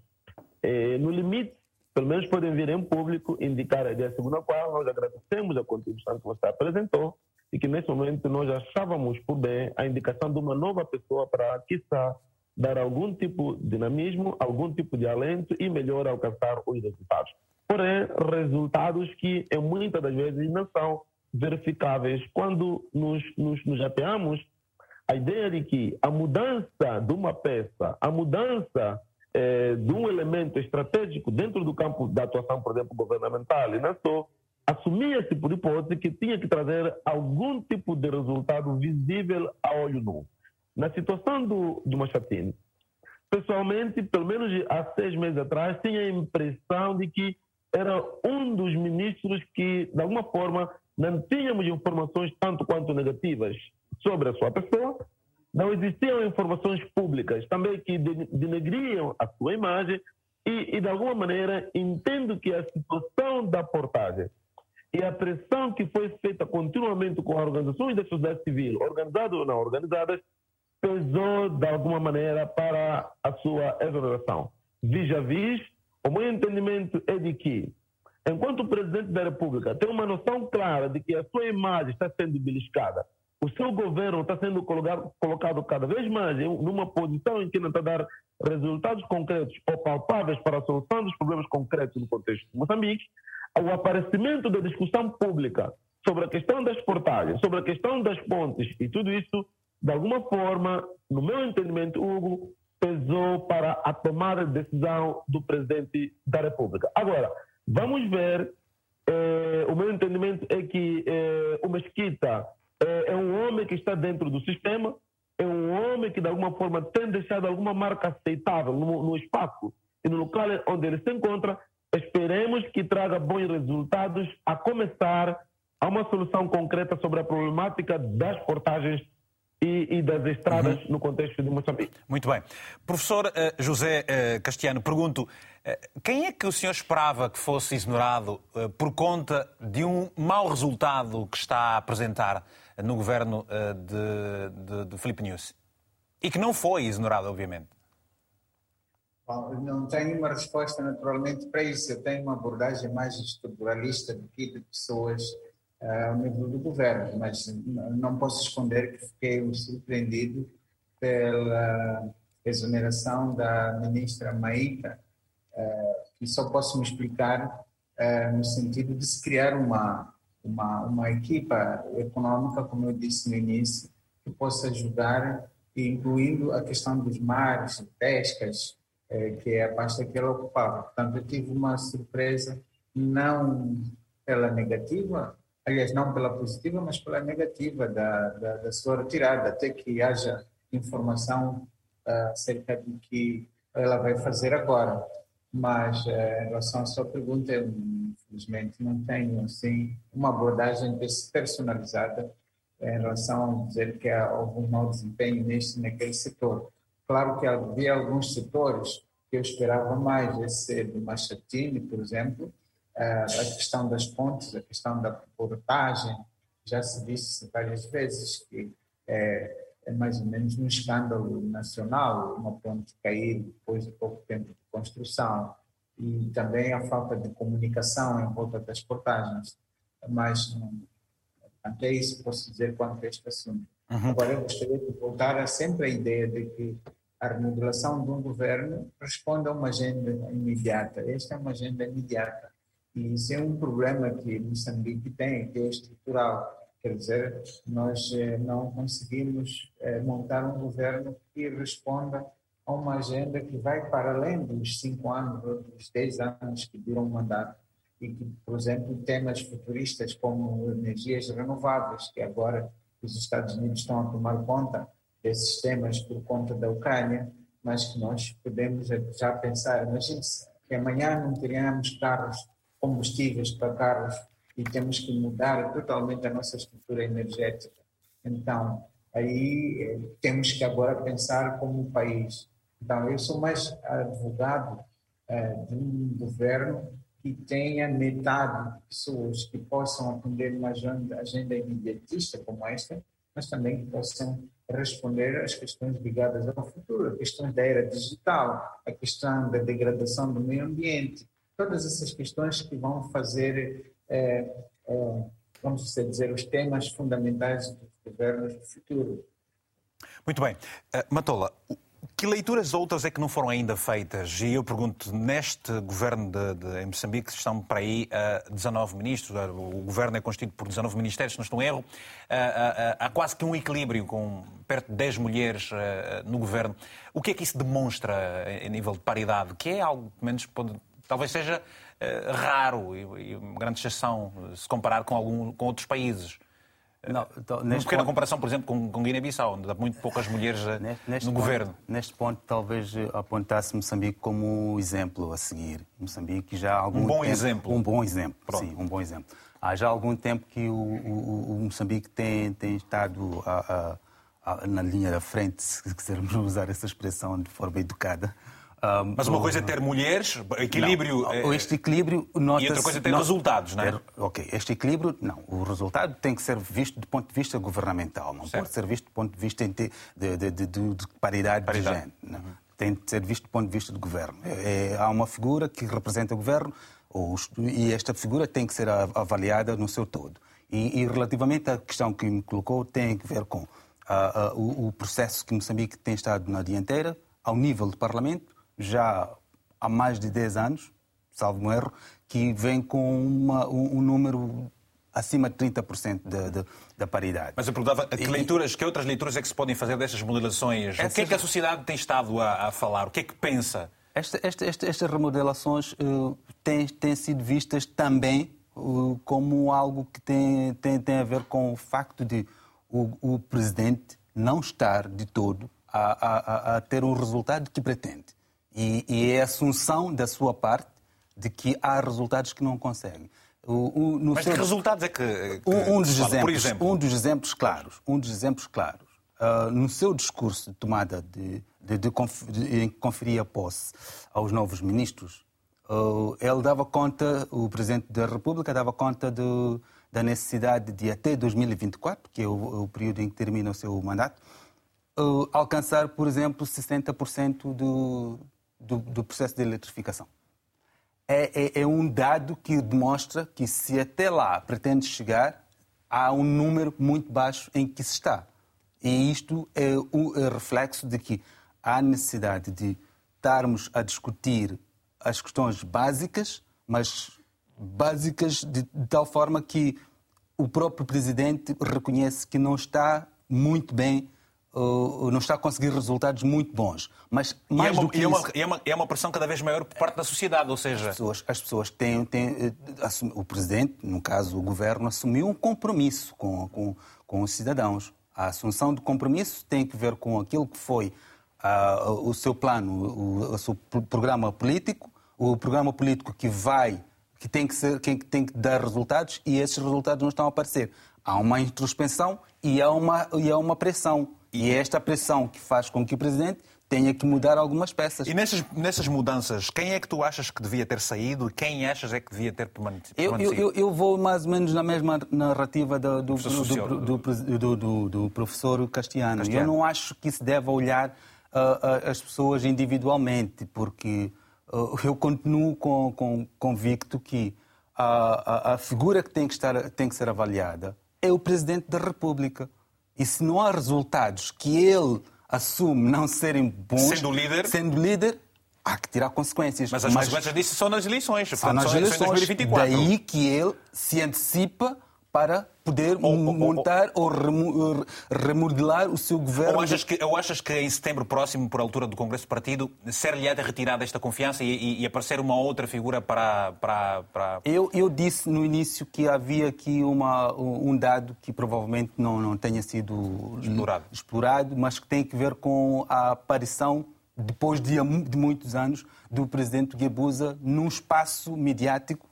S2: no limite, pelo menos podem vir em público indicar a ideia segundo a qual nós agradecemos a contribuição que você apresentou e que nesse momento nós achávamos por bem a indicação de uma nova pessoa para, quiçá, dar algum tipo de dinamismo, algum tipo de alento e melhor alcançar os resultados porém resultados que muitas das vezes não são verificáveis. Quando nos, nos, nos apeamos, a ideia de que a mudança de uma peça, a mudança eh, de um elemento estratégico dentro do campo da atuação, por exemplo, governamental, e não só, assumia-se por hipótese que tinha que trazer algum tipo de resultado visível a olho nu. Na situação do, do pessoalmente, pelo menos há seis meses atrás, tinha a impressão de que era um dos ministros que, de alguma forma, não tínhamos informações tanto quanto negativas sobre a sua pessoa, não existiam informações públicas também que denegriam a sua imagem e, e, de alguma maneira, entendo que a situação da portagem e a pressão que foi feita continuamente com organizações da sociedade civil, organizadas ou não organizadas, pesou de alguma maneira para a sua exoneração. Vis-a-vis o meu entendimento é de que, enquanto o presidente da República tem uma noção clara de que a sua imagem está sendo beliscada, o seu governo está sendo colocado, colocado cada vez mais numa posição em que não está a dar resultados concretos ou palpáveis para a solução dos problemas concretos no contexto de Moçambique, o aparecimento da discussão pública sobre a questão das portagens, sobre a questão das pontes e tudo isso, de alguma forma, no meu entendimento, Hugo, pesou para a tomada de decisão do presidente da República. Agora, vamos ver, eh, o meu entendimento é que eh, o Mesquita é, é um homem que está dentro do sistema, é um homem que de alguma forma tem deixado alguma marca aceitável no, no espaço e no local onde ele se encontra. Esperemos que traga bons resultados, a começar a uma solução concreta sobre a problemática das portagens e, e das estradas uhum. no contexto de Moçambique.
S1: Muito bem. Professor uh, José uh, Castiano, pergunto, uh, quem é que o senhor esperava que fosse exonerado por conta de um mau resultado que está a apresentar no governo de, de, de Filipe Nunes? E que não foi exonerado, obviamente.
S4: Bom, não tenho uma resposta naturalmente para isso. Eu tenho uma abordagem mais estruturalista do que de pessoas ao nível do governo, mas não posso esconder que fiquei surpreendido pela exoneração da ministra Maíta, e só posso me explicar no sentido de se criar uma, uma, uma equipa econômica, como eu disse no início, que possa ajudar, incluindo a questão dos mares, pescas, que é a pasta que ela ocupava. Portanto, eu tive uma surpresa, não pela negativa, aliás, não pela positiva, mas pela negativa da, da, da sua retirada, até que haja informação uh, acerca do que ela vai fazer agora. Mas, uh, em relação à sua pergunta, eu, infelizmente, não tenho assim, uma abordagem personalizada em relação a dizer que há algum mau desempenho neste naquele setor. Claro que havia alguns setores que eu esperava mais, esse do Machatini, por exemplo, a questão das pontes, a questão da portagem, já se disse várias vezes que é, é mais ou menos um escândalo nacional uma ponte cair depois de pouco tempo de construção e também a falta de comunicação em volta das portagens. Mas até isso posso dizer quanto a este assunto. Uhum. Agora, eu gostaria de voltar a sempre a ideia de que a remodelação de um governo responde a uma agenda imediata. Esta é uma agenda imediata. E isso é um problema que Moçambique tem, que é estrutural. Quer dizer, nós eh, não conseguimos eh, montar um governo que responda a uma agenda que vai para além dos cinco anos, dos dez anos que duram o mandato. E que, por exemplo, temas futuristas como energias renováveis, que agora os Estados Unidos estão a tomar conta desses temas por conta da Ucrânia, mas que nós podemos já pensar, imagine que amanhã não teríamos carros combustíveis para carros e temos que mudar totalmente a nossa estrutura energética. Então, aí eh, temos que agora pensar como país. Então, eu sou mais advogado eh, de um governo que tenha metade de pessoas que possam atender uma agenda, agenda imediatista como esta, mas também que possam responder às questões ligadas ao futuro, questões da era digital, a questão da degradação do meio ambiente, todas essas questões que vão fazer, é, é, vamos dizer, os temas fundamentais dos governos do futuro.
S1: Muito bem. Uh, Matola, que leituras outras é que não foram ainda feitas? E eu pergunto, neste governo de, de, em Moçambique estão para aí uh, 19 ministros, uh, o governo é constituído por 19 ministérios, se não estou em erro, uh, há quase que um equilíbrio com perto de 10 mulheres no governo. O que é que isso demonstra em nível de paridade? Que é algo, pelo menos, pode, talvez seja uh, raro e, e, uma grande exceção se comparar com, algum, com outros países. Não, então, uma pequena ponto, comparação, por exemplo, com, com Guiné-Bissau, onde há muito poucas mulheres eh, neste, no
S6: ponto,
S1: governo.
S6: Neste ponto, talvez eh, apontasse Moçambique como um exemplo a seguir. Moçambique já há algum
S1: um bom
S6: tempo,
S1: exemplo.
S6: Um bom exemplo, Pronto. sim, um bom exemplo. Há já algum tempo que o, o, o Moçambique tem, tem estado a, a, a, na linha da frente, se quisermos usar essa expressão de forma educada,
S1: um, Mas uma coisa é ter mulheres, equilíbrio.
S6: Não, é- este equilíbrio nota
S1: E outra coisa é ter não, resultados, não é? Ter,
S6: ok, este equilíbrio, não. O resultado tem que ser visto do ponto de vista governamental, não certo. pode ser visto do ponto de vista de, de, de, de paridade, paridade, de género. Uhum. Tem de ser visto do ponto de vista do governo. É, é, há uma figura que representa o governo e esta figura tem que ser avaliada no seu todo. E, e relativamente à questão que me colocou, tem a ver com uh, uh, o, o processo que Moçambique tem estado na dianteira, ao nível do Parlamento, já há mais de 10 anos, salvo um erro, que vem com uma, um, um número acima de 30% da, da, da paridade.
S1: Mas eu perguntava, que, leituras, que outras leituras é que se podem fazer dessas modelações? Essas... O que é que a sociedade tem estado a, a falar? O que é que pensa?
S6: Esta, esta, esta, estas remodelações uh, têm, têm sido vistas também uh, como algo que tem, tem, tem a ver com o facto de o, o presidente não estar de todo a, a, a, ter o resultado que pretende. E, e é a assunção da sua parte de que há resultados que não consegue.
S1: O, o, Mas seu... que resultados é que,
S6: que um, um dos exemplos, por exemplo? Um dos exemplos claros, um dos exemplos claros, uh, no seu discurso de tomada de, de, de, de, em que conferia posse aos novos ministros, uh, ele dava conta, o Presidente da República dava conta da necessidade de até 2024, que é o, o período em que termina o seu mandato, uh, alcançar, por exemplo, 60% do, do, do processo de eletrificação é, é, é, um dado que demonstra que se até lá pretende chegar, há um número muito baixo em que se está. E isto é o é reflexo de que há necessidade de estarmos a discutir as questões básicas, mas básicas de, de tal forma que o próprio presidente reconhece que não está muito bem uh, não está a conseguir resultados muito bons. Mas mais
S1: e é, uma,
S6: do que
S1: é,
S6: uma,
S1: é, uma, é uma pressão cada vez maior por parte da sociedade, ou seja...
S6: As pessoas, as pessoas têm, têm... Eh, o Presidente, no caso o Governo, assumiu um compromisso com, com, com os cidadãos. A assunção de compromisso tem que ver com aquilo que foi uh, o seu plano, o, o seu programa político, o programa político que vai que tem que, ser, que tem que dar resultados e esses resultados não estão a aparecer. Há uma introspecção e há uma, e há uma pressão. E é esta pressão que faz com que o Presidente tenha que mudar algumas peças.
S1: E nessas, nessas mudanças, quem é que tu achas que devia ter saído e quem achas é que devia ter permanecido?
S6: Eu, eu, eu vou mais ou menos na mesma narrativa do, do, do, do, do professor Castiano. Castiano. Eu não acho que se deve olhar uh, as pessoas individualmente, porque uh, eu continuo com, com, convicto que a, a, a figura que tem que, estar, tem que ser avaliada é o Presidente da República. E se não há resultados que ele assume não serem bons,
S1: sendo líder,
S6: sendo líder há que tirar consequências.
S1: Mas as Mas, consequências disso são nas eleições.
S6: São nas eleições. 2024. Daí que ele se antecipa para poder ou, montar ou, ou, remodelar o seu governo.
S1: Ou achas, que, ou achas que em setembro próximo, por altura do Congresso do Partido, ser-lhe-á retirada esta confiança e, e, e, aparecer uma outra figura para... para, para...
S6: Eu, eu disse no início que havia aqui uma, um dado que provavelmente não, não tenha sido explorado. explorado, mas que tem a ver com a aparição depois de, de muitos anos, do presidente Guebuza num espaço mediático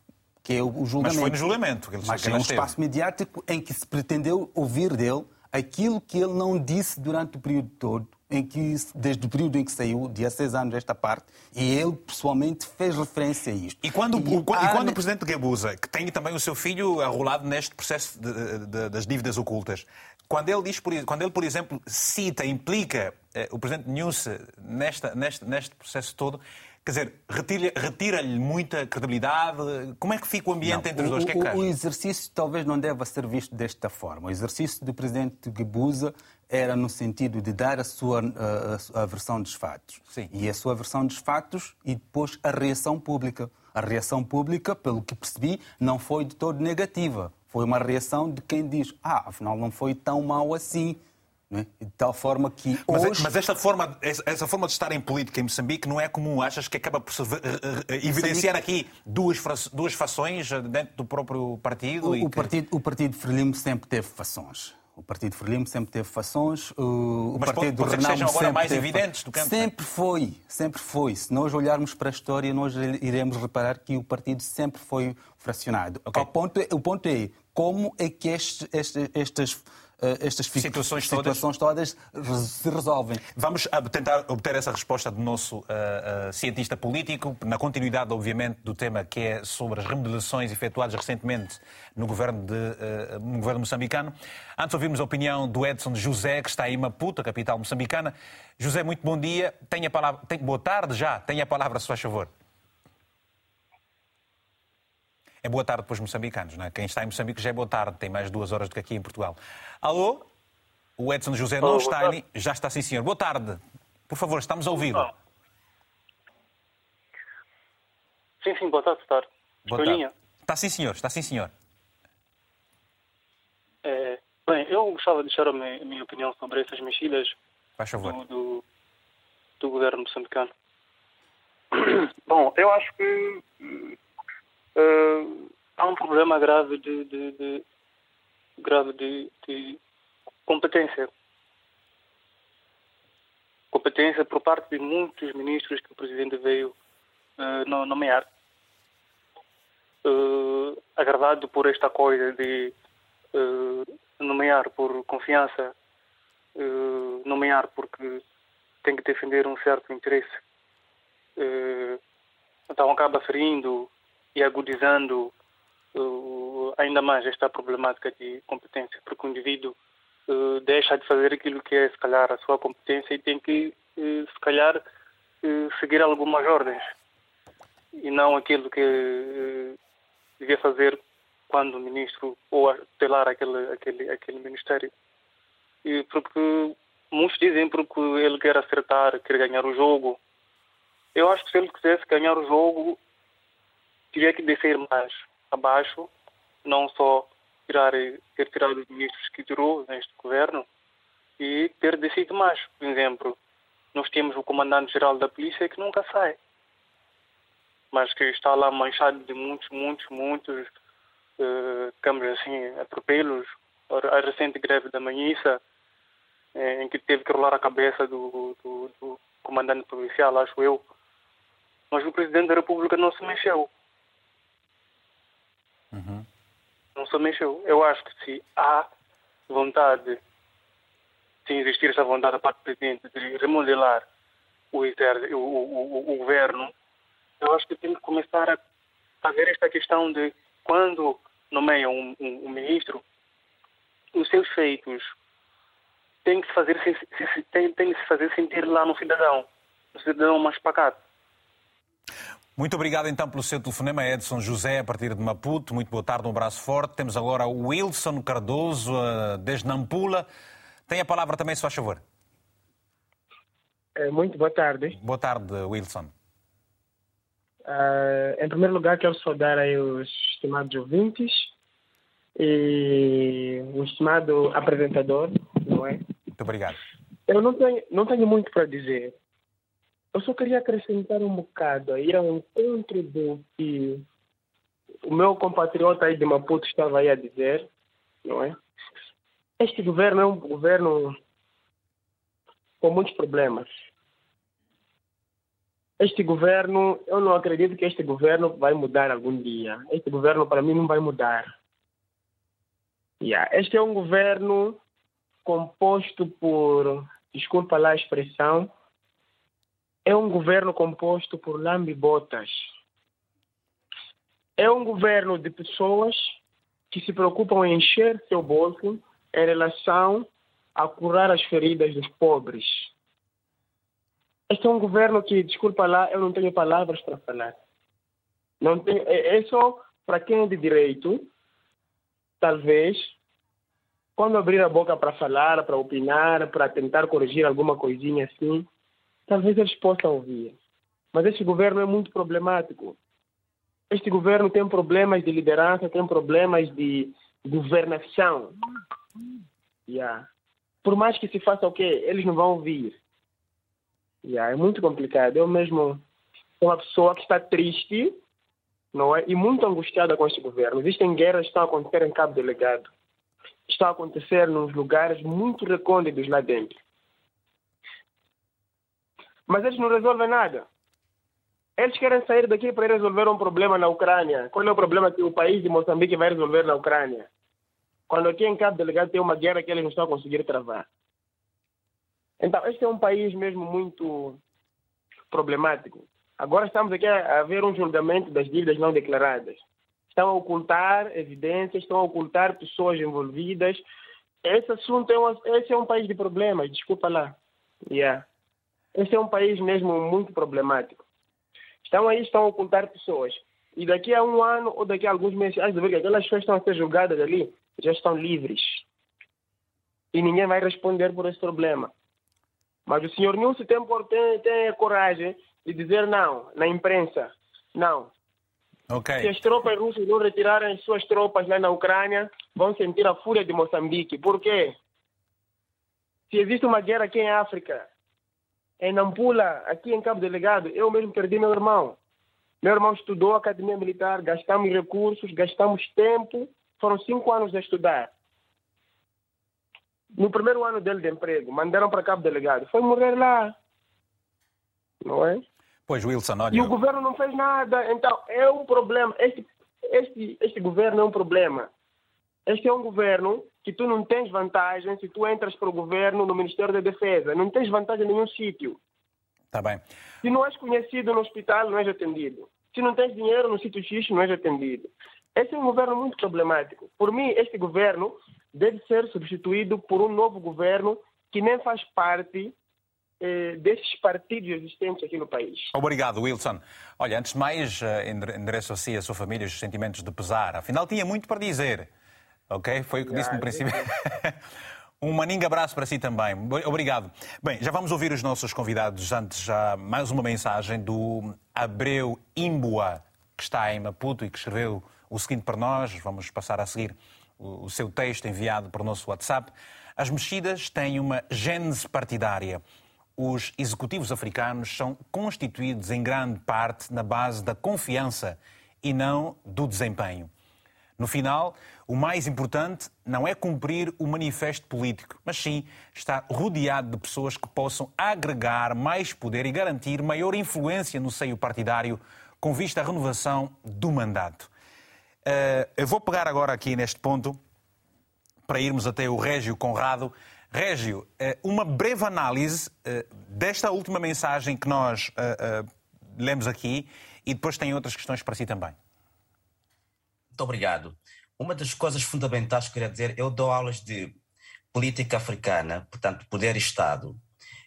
S6: que é o julgamento. Mas
S1: foi no julgamento que ele
S6: Mas é um espaço mediático em que se pretendeu ouvir dele aquilo que ele não disse durante o período todo, em que, desde o período em que saiu, de há seis anos esta parte, e ele pessoalmente fez referência a isto.
S1: E quando, e, o, e quando o presidente Gabusa, que tem também o seu filho arrolado neste processo de, de, das dívidas ocultas, quando ele, diz, quando ele, por exemplo, cita, implica eh, o presidente Nunce nesta, neste, neste processo todo, Quer dizer, retira-lhe retira muita credibilidade? Como é que fica o ambiente não, entre os dois? O,
S6: que é que o, exercício talvez não deva ser visto desta forma. O exercício do presidente Guebuza era no sentido de dar a sua a, a versão dos fatos.
S1: Sim.
S6: E a sua versão dos fatos e depois a reação pública. A reação pública, pelo que percebi, não foi de todo negativa. Foi uma reação de quem diz: ah, afinal não foi tão mal assim. É? De tal forma que
S1: mas, é, hoje... mas, esta forma, essa forma de estar em política em Moçambique não é comum. Achas que acaba por se evidenciar aqui duas, duas fações dentro do próprio partido?
S6: O, o que... partido, o partido Frelimo sempre teve fações. O Partido Frelimo sempre teve fações. O
S1: Mas
S6: Partido
S1: pode, pode Renamo agora mais teve... evidentes do campo.
S6: Sempre foi, sempre foi. Se nós olharmos para a história, nós iremos reparar que o partido sempre foi fracionado. Okay. O, ponto, é, o ponto é como é que estes, estes, estas eh, estas
S1: situações,
S6: situações todas. todas. se resolvem.
S1: Vamos tentar obter essa resposta do nosso uh, uh, cientista político, na continuidade, obviamente, do tema que é sobre as remodelações efetuadas recentemente no governo, de, uh, no governo moçambicano. Antes ouvimos a opinião do Edson José, que está em Maputo, a capital moçambicana. José, muito bom dia. Tenha palavra... Tem... Boa tarde já. Tenha a palavra, se faz favor. É boa tarde para os moçambicanos, não é? Quem está em Moçambique já é boa tarde, tem mais duas horas do que aqui em Portugal. Alô? O Edson José não está ali. Já está sim, senhor. Boa tarde. Por favor, estamos a ouvi-lo.
S9: Sim, sim, boa tarde, boa tarde.
S1: Boa tarde. Está sim, senhor. Está sim, senhor.
S9: É, bem, eu gostava de deixar a minha, a minha opinião sobre essas mexidas
S1: Faz favor.
S9: Do, do, do governo moçambicano. Bom, eu acho que uh, há um problema grave de, de, de grave de, de, competência. Competência por parte de muitos ministros que o presidente veio uh, nomear. Uh, agravado por esta coisa de nomear por confiança, nomear porque tem que defender um certo interesse. então acaba ferindo e agudizando ainda mais esta problemática de competência, porque o indivíduo deixa de fazer aquilo que é, se calhar, a sua competência e tem que, se calhar, seguir algumas ordens e não aquilo que devia fazer quando o ministro ou tutelar aquele, aquele, aquele ministério. E porque muitos dizem porque ele quer acertar, quer ganhar o jogo. Eu acho que se ele quisesse ganhar o jogo, teria que descer mais abaixo, não só tirar, ter tirado os ministros que tirou neste governo e ter descido mais. Por exemplo, nós temos o comandante-geral da polícia que nunca sai mas que está lá manchado de muitos, muitos, muitos, uh, assim, atropelos. A recente greve da Manhissa, eh, em que teve que rolar a cabeça do, do, do comandante policial, acho eu. Mas o presidente da República não se mexeu. Uhum. Não se mexeu. Eu acho que se há vontade, se existir essa vontade da parte do presidente de remodelar o, o, o, o governo, eu acho que tem que começar a, a ver esta questão de quando nomeiam um, um, um ministro, os seus feitos têm que, fazer, têm, têm que se fazer sentir lá no cidadão, no cidadão mais pacato.
S1: Muito obrigado então pelo seu telefonema, Edson José, a partir de Maputo. Muito boa tarde, um abraço forte. Temos agora o Wilson Cardoso, eh, desde Nampula. Tem a palavra também, se faz favor.
S10: É, muito boa tarde.
S1: Boa tarde, Wilson.
S10: Uh, em primeiro lugar, quero saudar aí os estimados ouvintes e o estimado apresentador, não é?
S1: Muito obrigado.
S10: Eu não tenho, não tenho muito para dizer. Eu só queria acrescentar um bocado, ir ao encontro do que o meu compatriota aí de Maputo estava aí a dizer, não é? Este governo é um governo com muitos problemas este governo, eu não acredito que este governo vai mudar algum dia. Este governo, para mim, não vai mudar. Yeah. Este é um governo composto por, desculpa lá a expressão, é um governo composto por lambibotas. É um governo de pessoas que se preocupam em encher seu bolso em relação a curar as feridas dos pobres. Este é um governo que, desculpa lá, eu não tenho palavras para falar. Não tenho, é, é só para quem é de direito, talvez, quando abrir a boca para falar, para opinar, para tentar corrigir alguma coisinha assim, talvez eles possam ouvir. Mas este governo é muito problemático. Este governo tem problemas de liderança, tem problemas de governação. Yeah. Por mais que se faça o quê? Eles não vão ouvir. Yeah, é muito complicado. Eu mesmo sou uma pessoa que está triste não é? e muito angustiada com este governo. Existem guerras que estão a acontecer em Cabo Delegado. Estão a acontecer nos lugares muito recônditos lá dentro. Mas eles não resolvem nada. Eles querem sair daqui para resolver um problema na Ucrânia. Qual é o problema que o país de Moçambique vai resolver na Ucrânia? Quando aqui em Cabo Delegado tem uma guerra que eles não estão a conseguir travar. Então, este é um país mesmo muito problemático. Agora estamos aqui a ver um julgamento das dívidas não declaradas. Estão a ocultar evidências, estão a ocultar pessoas envolvidas. Esse assunto é um, esse é um país de problemas, desculpa lá. Yeah. Esse é um país mesmo muito problemático. Estão aí, estão a ocultar pessoas. E daqui a um ano ou daqui a alguns meses, às vezes aquelas pessoas estão a ser julgadas ali, já estão livres. E ninguém vai responder por esse problema. Mas o senhor Nilson tem, tem, tem coragem de dizer não na imprensa. Não.
S1: Okay.
S10: Se as tropas russas não retirarem suas tropas lá na Ucrânia, vão sentir a fúria de Moçambique. Por quê? Se existe uma guerra aqui em África, em Nampula, aqui em Cabo Delegado, eu mesmo perdi meu irmão. Meu irmão estudou academia militar, gastamos recursos, gastamos tempo, foram cinco anos a estudar. no primeiro ano dele de emprego, mandaram para Cabo Delegado, foi morrer lá. Não é?
S1: Pois, Wilson, olha.
S10: E o governo não fez nada. Então, é um problema. Este, este, este governo é um problema. Este é um governo que tu não tens vantagem se tu entras para o governo no Ministério da Defesa. Não tens vantagem em nenhum sítio.
S1: Está bem.
S10: Se não és conhecido no hospital, não és atendido. Se não tens dinheiro no sítio X, não és atendido. Esse é um governo muito problemático. Por mim, este governo deve ser substituído por um novo governo que nem faz parte eh, desses partidos existentes aqui no país.
S1: Obrigado, Wilson. Olha, antes de mais, endereço a si e a sua família os sentimentos de pesar. Afinal, tinha muito para dizer. Ok? Foi o que disse no princípio. Um maninho abraço para si também. Obrigado. Bem, já vamos ouvir os nossos convidados. Antes, já mais uma mensagem do Abreu Imbua, que está em Maputo e que escreveu o seguinte para nós. Vamos passar a seguir o seu texto enviado para o nosso WhatsApp. As mexidas têm uma gênese partidária. Os executivos africanos são constituídos em grande parte na base da confiança e não do desempenho. No final, o mais importante não é cumprir o manifesto político, mas sim estar rodeado de pessoas que possam agregar mais poder e garantir maior influência no seio partidário com vista à renovação do mandato. Uh, eu vou pegar agora aqui neste ponto para irmos até o Régio Conrado. Régio, uh, uma breve análise uh, desta última mensagem que nós lemos aqui e depois tem outras questões para si também.
S8: Muito obrigado. Uma das coisas fundamentais que eu queria dizer, eu dou aulas de política africana, portanto, poder e Estado.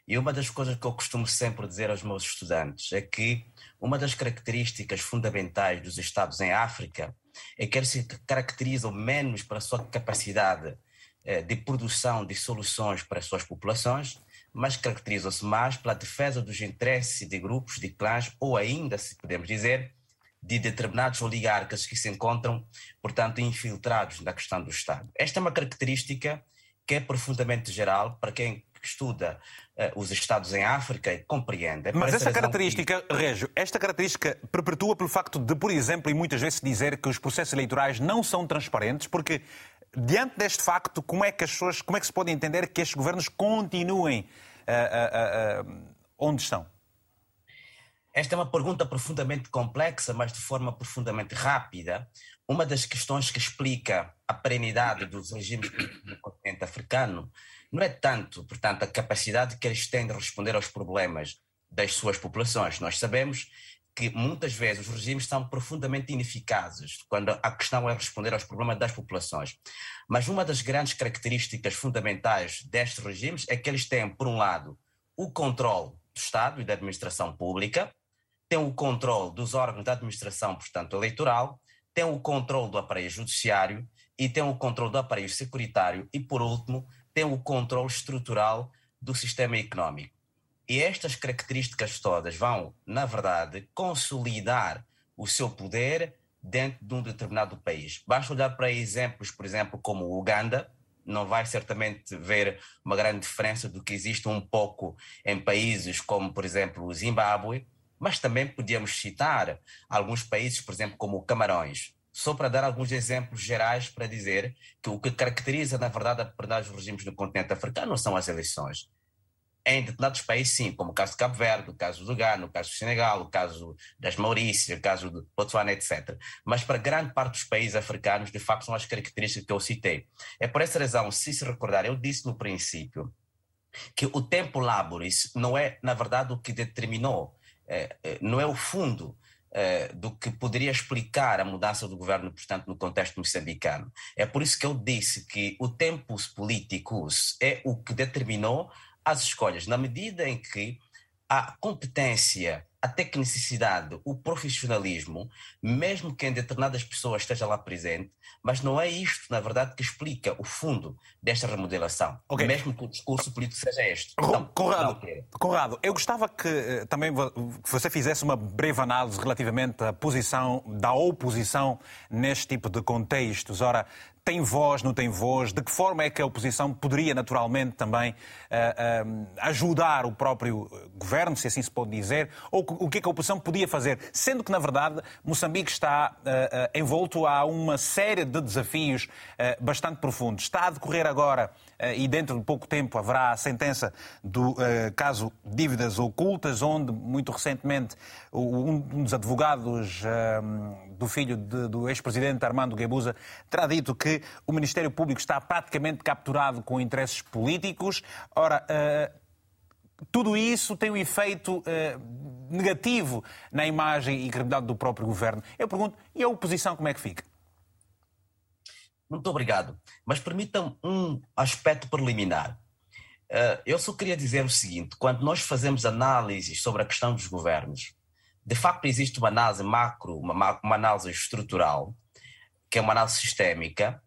S8: E uma das coisas que eu costumo sempre dizer aos meus estudantes é que uma das características fundamentais dos Estados em África é que eles se caracterizam menos pela sua capacidade eh, de produção de soluções para as suas populações, mas caracterizam-se mais pela defesa dos interesses de grupos, de clãs, ou ainda, se podemos dizer, de determinados oligarcas que se encontram, portanto, infiltrados na questão do Estado. Esta é uma característica que é profundamente geral para quem estuda uh, os Estados em África e compreende. É
S1: Mas essa característica, que... Régio, esta característica perpetua pelo facto de, por exemplo, e muitas vezes dizer que os processos eleitorais não são transparentes, porque diante deste facto, como é que as pessoas, como é que se pode entender que estes governos continuem uh, uh, onde estão?
S8: Esta é uma pergunta profundamente complexa, mas de forma profundamente rápida. Uma das questões que explica a perenidade dos regimes no continente africano não é tanto, portanto, a capacidade que eles têm de responder aos problemas das suas populações. Nós sabemos que muitas vezes os regimes são profundamente ineficazes quando a questão é responder aos problemas das populações. Mas uma das grandes características fundamentais destes regimes é que eles têm, por um lado, o controle do Estado e da administração pública, tem o controle dos órgãos da administração, portanto, eleitoral, tem o controle do aparelho judiciário e tem o controle do aparelho securitário e, por último, tem o controle estrutural do sistema económico. E estas características todas vão, na verdade, consolidar o seu poder dentro de um determinado país. Basta olhar para exemplos, por exemplo, como o Uganda, não vai certamente ver uma grande diferença do que existe um pouco em países como, por exemplo, o Zimbábue, mas também podíamos citar alguns países, por exemplo, como Camarões, só para dar alguns exemplos gerais para dizer que o que caracteriza, na verdade, a perdão dos regimes no continente africano são as eleições. Em determinados países, sim, como o caso de Cabo Verde, o caso do Ghana, o caso do Senegal, o caso das Maurícias, o caso de Botswana, etc. Mas para grande parte dos países africanos, de facto, são as características que eu citei. É por essa razão, se se recordar, eu disse no princípio que o tempo laboris não é, na verdade, o que determinou não é o fundo é, do que poderia explicar a mudança do governo, portanto, no contexto moçambicano. É por isso que eu disse que o tempos políticos é o que determinou as escolhas, na medida em que a competência a tecnicidade, o profissionalismo, mesmo que em determinadas pessoas esteja lá presente, mas não é isto, na verdade, que explica o fundo desta remodelação, okay. mesmo que o discurso político seja este.
S1: Então, Conrado, Conrado, eu gostava que eh, também você fizesse uma breve análise relativamente à posição da oposição neste tipo de contextos. Ora, tem voz, não tem voz? De que forma é que a oposição poderia naturalmente também uh, uh, ajudar o próprio governo, se assim se pode dizer? Ou o que é que a oposição podia fazer? Sendo que, na verdade, Moçambique está envolto a uma série de desafios bastante profundos. Está a decorrer agora, e dentro de pouco tempo haverá a sentença do caso dívidas ocultas, onde, muito recentemente, um dos advogados do filho de, do ex-presidente Armando Guebuza terá dito que o Ministério Público está praticamente capturado com interesses políticos. Ora, uh, tudo isso tem um efeito negativo na imagem e credibilidade do próprio governo. Eu pergunto, e a oposição como é que fica?
S8: Muito obrigado. Mas permitam um aspecto preliminar. Uh, eu só queria dizer o seguinte: quando nós fazemos análises sobre a questão dos governos, de facto existe uma análise macro, uma, uma análise estrutural, que é uma análise sistémica,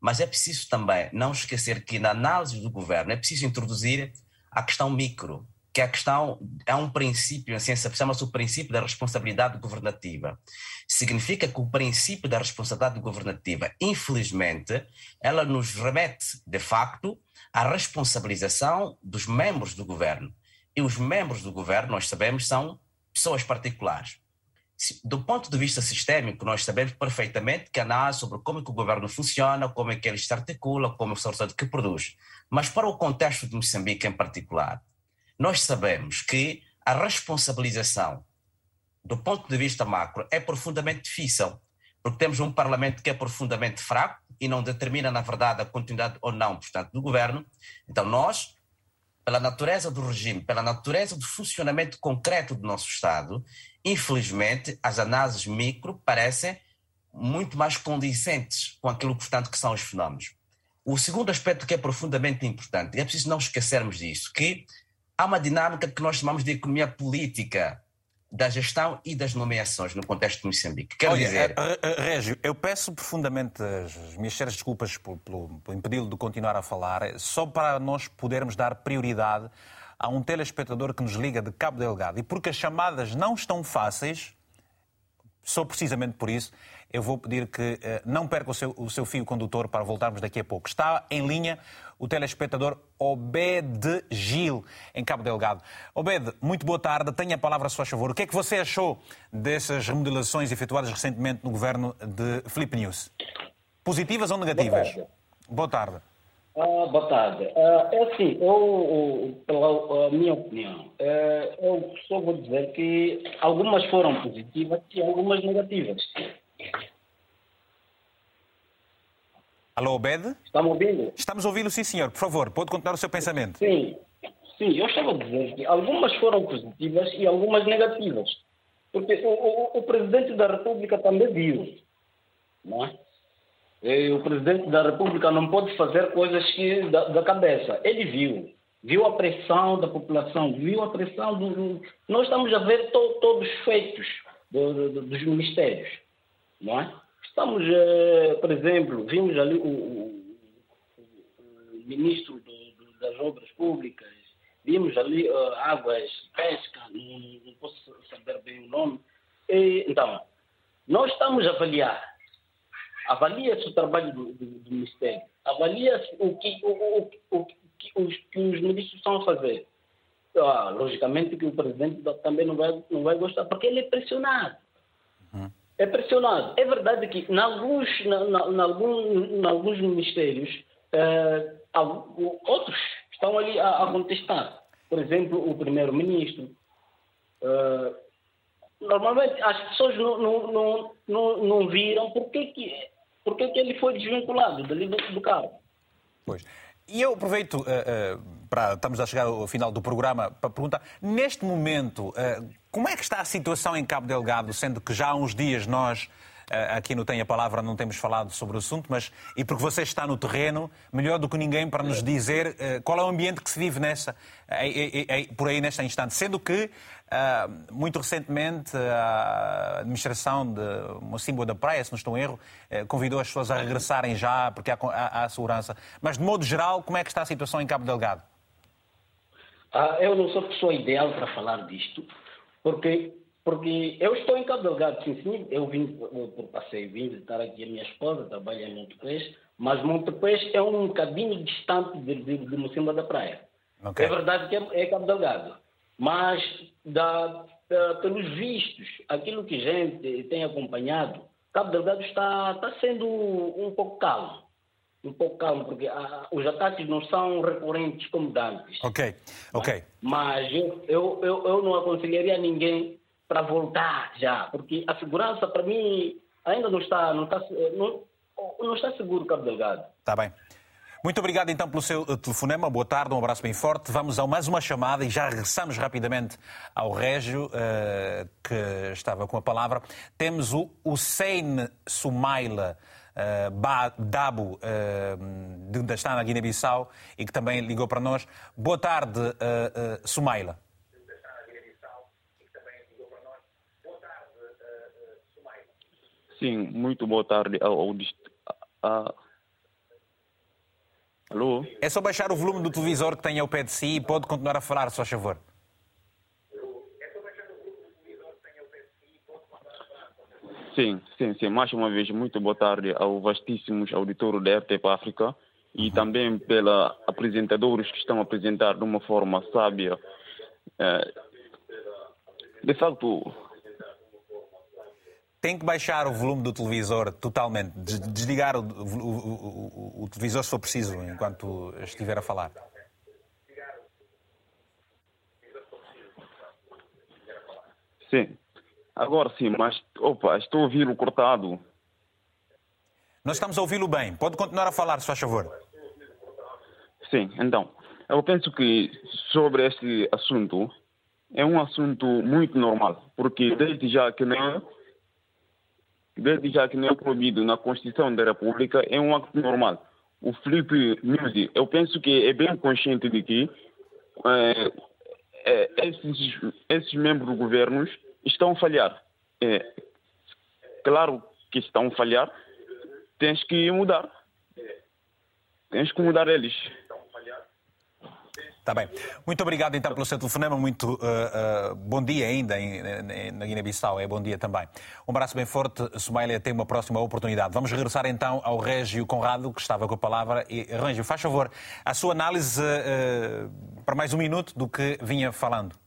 S8: mas é preciso também não esquecer que na análise do governo é preciso introduzir a questão micro, que a questão é um princípio, a ciência chama-se o princípio da responsabilidade governativa. Significa que o princípio da responsabilidade governativa, infelizmente, ela nos remete, de facto, à responsabilização dos membros do governo. E os membros do governo, nós sabemos, são pessoas particulares. Do ponto de vista sistêmico, nós sabemos perfeitamente que análise sobre como é que o governo funciona, como é que ele se articula, como é o que produz. Mas para o contexto de Moçambique em particular, nós sabemos que a responsabilização do ponto de vista macro é profundamente difícil, porque temos um parlamento que é profundamente fraco e não determina, na verdade, a continuidade ou não, portanto, do governo. Então, nós pela natureza do regime, pela natureza do funcionamento concreto do nosso Estado, infelizmente, as análises micro parecem muito mais condizentes com aquilo, portanto, que são os fenómenos. O segundo aspecto que é profundamente importante, é preciso não esquecermos disso, que há uma dinâmica que nós chamamos de economia política da gestão e das nomeações no contexto de Moçambique.
S1: Quero Olha, dizer... Eh, eh, Régio, eu peço profundamente as minhas sérias desculpas por, por, por impedi-lo de continuar a falar, só para nós podermos dar prioridade a um telespectador que nos liga de Cabo Delgado. E porque as chamadas não estão fáceis, só precisamente por isso, eu vou pedir que eh, não perca o seu, o seu fio condutor para voltarmos daqui a pouco. Está em linha o telespectador Obed Gil, em Cabo Delgado. Obed, muito boa tarde. Tenha a palavra a sua favor. O que é que você achou dessas remodelações efetuadas recentemente no governo de Felipe News? Positivas ou negativas?
S11: Boa tarde.
S1: Boa tarde.
S11: Ah, boa tarde. Ah, é assim, eu, pela minha opinião, eh, eu só vou dizer que algumas foram positivas e algumas negativas.
S1: Alô, Obed?
S11: Estamos ouvindo?
S1: Estamos ouvindo, sim, senhor. Por favor, pode continuar o seu pensamento.
S11: Sim, sim, eu estava a dizer que algumas foram positivas e algumas negativas. Porque o, o, o Presidente da República também viu, não é? E o Presidente da República não pode fazer coisas que, da, da cabeça. Ele viu. Viu a pressão da população, viu a pressão do. do nós estamos a ver to, todos os feitos do, do, dos ministérios, não é? Estamos, eh, por exemplo, vimos ali o, o, o ministro do, do, das Obras Públicas, vimos ali uh, águas, pesca, não, não, posso saber bem o nome. E, então, nós estamos a avaliar. Avalia-se o trabalho do, do, Ministério, avalia-se o que, o, o, que os, que os ministros estão a fazer. Ah, logicamente que o presidente também não vai, não vai gostar, porque ele é pressionado. É pressionado. É verdade que em alguns, alguns ministérios, uh, outros estão ali a, a, contestar. Por exemplo, o primeiro-ministro. Uh, normalmente as pessoas não, não, não, não, não viram por que, que, por que, ele foi desvinculado do, do cargo.
S1: Pois. E eu aproveito, uh, uh, para, estamos a chegar ao final do programa, para perguntar, neste momento, uh, como é que está a situação em Cabo Delgado, sendo que já há uns dias nós, aqui no Tem a Palavra, não temos falado sobre o assunto, mas e porque você está no terreno, melhor do que ninguém para nos dizer qual é o ambiente que se vive nessa, por aí nesta instante, sendo que muito recentemente, a administração de Mocimboa da Praia, se não estou em erro, convidou as pessoas a regressarem já, porque há, há, há, segurança. Mas, de modo geral, como é que está a situação em Cabo Delgado?
S11: Ah, eu não sou pessoa ideal para falar disto, porque, porque eu estou em Cabo Delgado, sim, sim. Eu vim por passeio, vim visitar aqui a minha esposa, trabalha em Monte Mas Montepés é um bocadinho distante de, de, de Mocimba da Praia. Okay. É verdade que é, é Cabo Delgado. Mas, da, da, pelos vistos, aquilo que a gente tem acompanhado, Cabo Delgado está, está sendo um pouco calmo. Um pouco calmo, porque ah, os ataques não são recorrentes como antes.
S1: Ok, ok.
S11: Mas, mas eu, eu, eu, eu não aconselharia ninguém para voltar já, porque a segurança, para mim, ainda não está, não está, não, não está seguro Cabo Delgado.
S1: Está bem. Muito obrigado então pelo seu eh, telefonema. Boa tarde, um abraço bem forte. Vamos a mais uma chamada e já regressamos rapidamente ao Régio, uh, que estava com a palavra. Temos o Hussein Sumaila. Uh, Dabo, uh, de, está na Guiné-Bissau e que também ligou para nós. Boa tarde, uh, Sumaila.
S12: Sim, muito boa tarde ao, ao, a... Alô?
S1: É só baixar o volume do televisor que tem ao pé de si e pode continuar a falar, se faz favor.
S12: Sim, sim, sim. Mais uma vez, muito boa tarde ao vastíssimos auditores da RTP África e uhum. também pela apresentadores que estão a apresentar de uma forma sábia. É, de facto,
S1: tem que baixar o volume do televisor totalmente, desligar o, o, o, o, televisor se for preciso, enquanto estiver a falar.
S12: Sim. Agora sim, mas opa, estou a ouvi-lo cortado.
S1: Nós estamos a ouvi-lo bem. Pode continuar a falar, se faz favor.
S12: Sim, então. Eu penso que sobre este assunto é um assunto muito normal, porque desde já que não desde já que não é proibido na Constituição da República, é um acto normal. O Felipe Music, eu penso que é bem consciente de que é, é, esses, esses membros do governo estão a falhar. É, claro que estão a falhar, tens que mudar. Tens que mudar eles.
S1: Está bem. Muito obrigado então pelo seu telefonema. Muito uh, uh, bom dia ainda em, em, na Guiné-Bissau. É bom dia também. Um abraço bem forte. Somália tem uma próxima oportunidade. Vamos regressar então ao Régio Conrado, que estava com a palavra. E, Régio, faz favor, a sua análise uh, para mais um minuto do que vinha falando.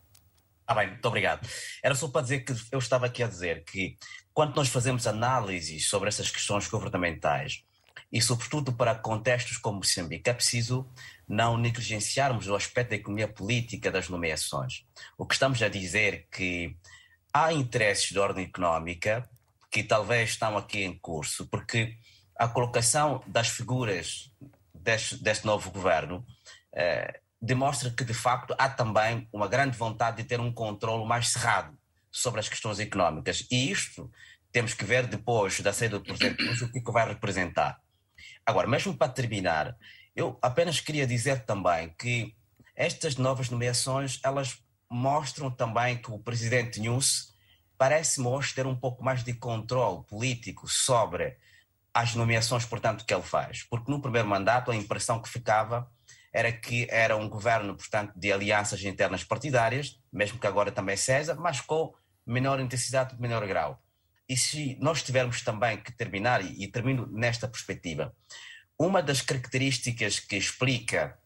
S8: Ah, bem, muito obrigado. Era só para dizer que eu estava aqui a dizer que quando nós fazemos análises sobre essas questões governamentais, e sobretudo para contextos como Moçambique, é preciso não negligenciarmos o aspecto da economia política das nomeações. O que estamos a dizer é que há interesses de ordem económica que talvez estão aqui em curso, porque a colocação das figuras deste, deste novo governo eh, demonstra que, de facto, há também uma grande vontade de ter um controle mais cerrado sobre as questões económicas. E isto temos que ver depois da saída do Presidente o que, é que vai representar. Agora, mesmo para terminar, eu apenas queria dizer também que estas novas nomeações, elas mostram também que o presidente News parece-me hoje ter um pouco mais de controle político sobre as nomeações, portanto, que ele faz. Porque no primeiro mandato a impressão que ficava era que era um governo, portanto, de alianças internas partidárias, mesmo que agora também seja, mas com menor intensidade, menor grau. E se nós tivermos também que terminar, e, termino nesta perspectiva, uma das características que explica,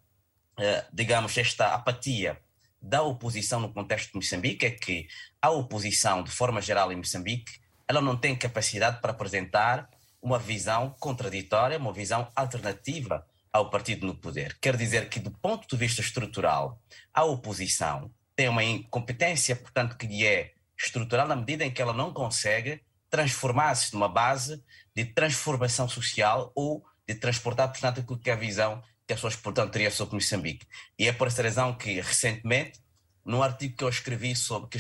S8: uh, digamos, esta apatia da oposição no contexto de Moçambique é que a oposição, de forma geral, em Moçambique, ela não tem capacidade para apresentar uma visão contraditória, uma visão alternativa ao partido no poder. Quer dizer que, do ponto de vista estrutural, a oposição tem uma incompetência, portanto, que lhe é estrutural na medida em que ela não consegue transformar-se numa base de transformação social ou de transportar, portanto, aquilo é a visão que as pessoas, portanto, teriam sobre Moçambique. E é por essa razão que, recentemente, num artigo que eu escrevi sobre que,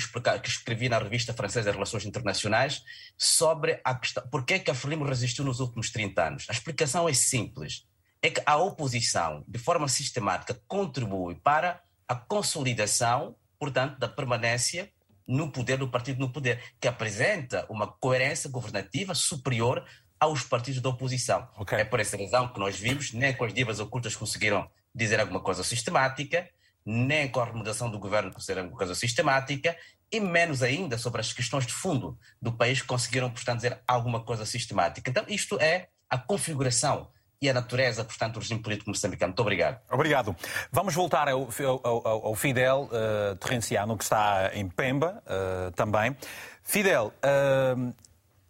S8: escrevi na revista francesa de Relações Internacionais sobre a questão por que, é que a Frelimo resistiu nos últimos 30 anos. A explicação é simples. É que a oposição, de forma sistemática, contribui para a consolidação, portanto, da permanência no poder do partido no poder, que apresenta uma coerência governativa superior aos partidos da oposição. Okay. É por essa razão que nós vimos, nem com as divas ocultas conseguiram dizer alguma coisa sistemática, nem com a remuneração do governo conseguiram alguma coisa sistemática, e menos ainda sobre as questões de fundo do país conseguiram, portanto, dizer alguma coisa sistemática. Então, isto é a configuração e a natureza, portanto, do regime político moçambicano. Muito obrigado.
S1: Obrigado. Vamos voltar ao, ao, ao Fidel uh, Terrenciano, que está em Pemba uh, também. Fidel, uh,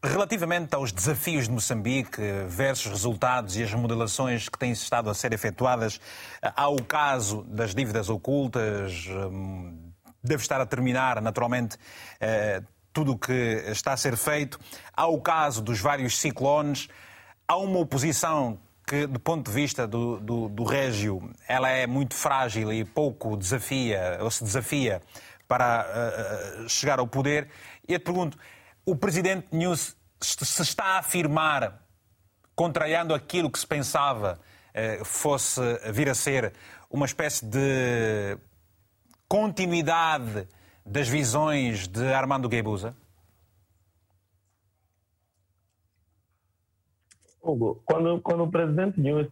S1: relativamente aos desafios de Moçambique versus resultados e as modelações que têm estado a ser efetuadas, há o caso das dívidas ocultas, deve estar a terminar, naturalmente, tudo o que está a ser feito. Há o caso dos vários ciclones. Há uma oposição que, do ponto de vista do, do, do Régio, ela é muito frágil e pouco desafia, ou se desafia para uh, chegar ao poder. E eu te pergunto, o presidente News se está a afirmar, contrariando aquilo que se pensava uh, fosse vir a ser uma espécie de continuidade das visões de Armando Guebuza?
S2: Hugo, quando, quando o presidente Nunes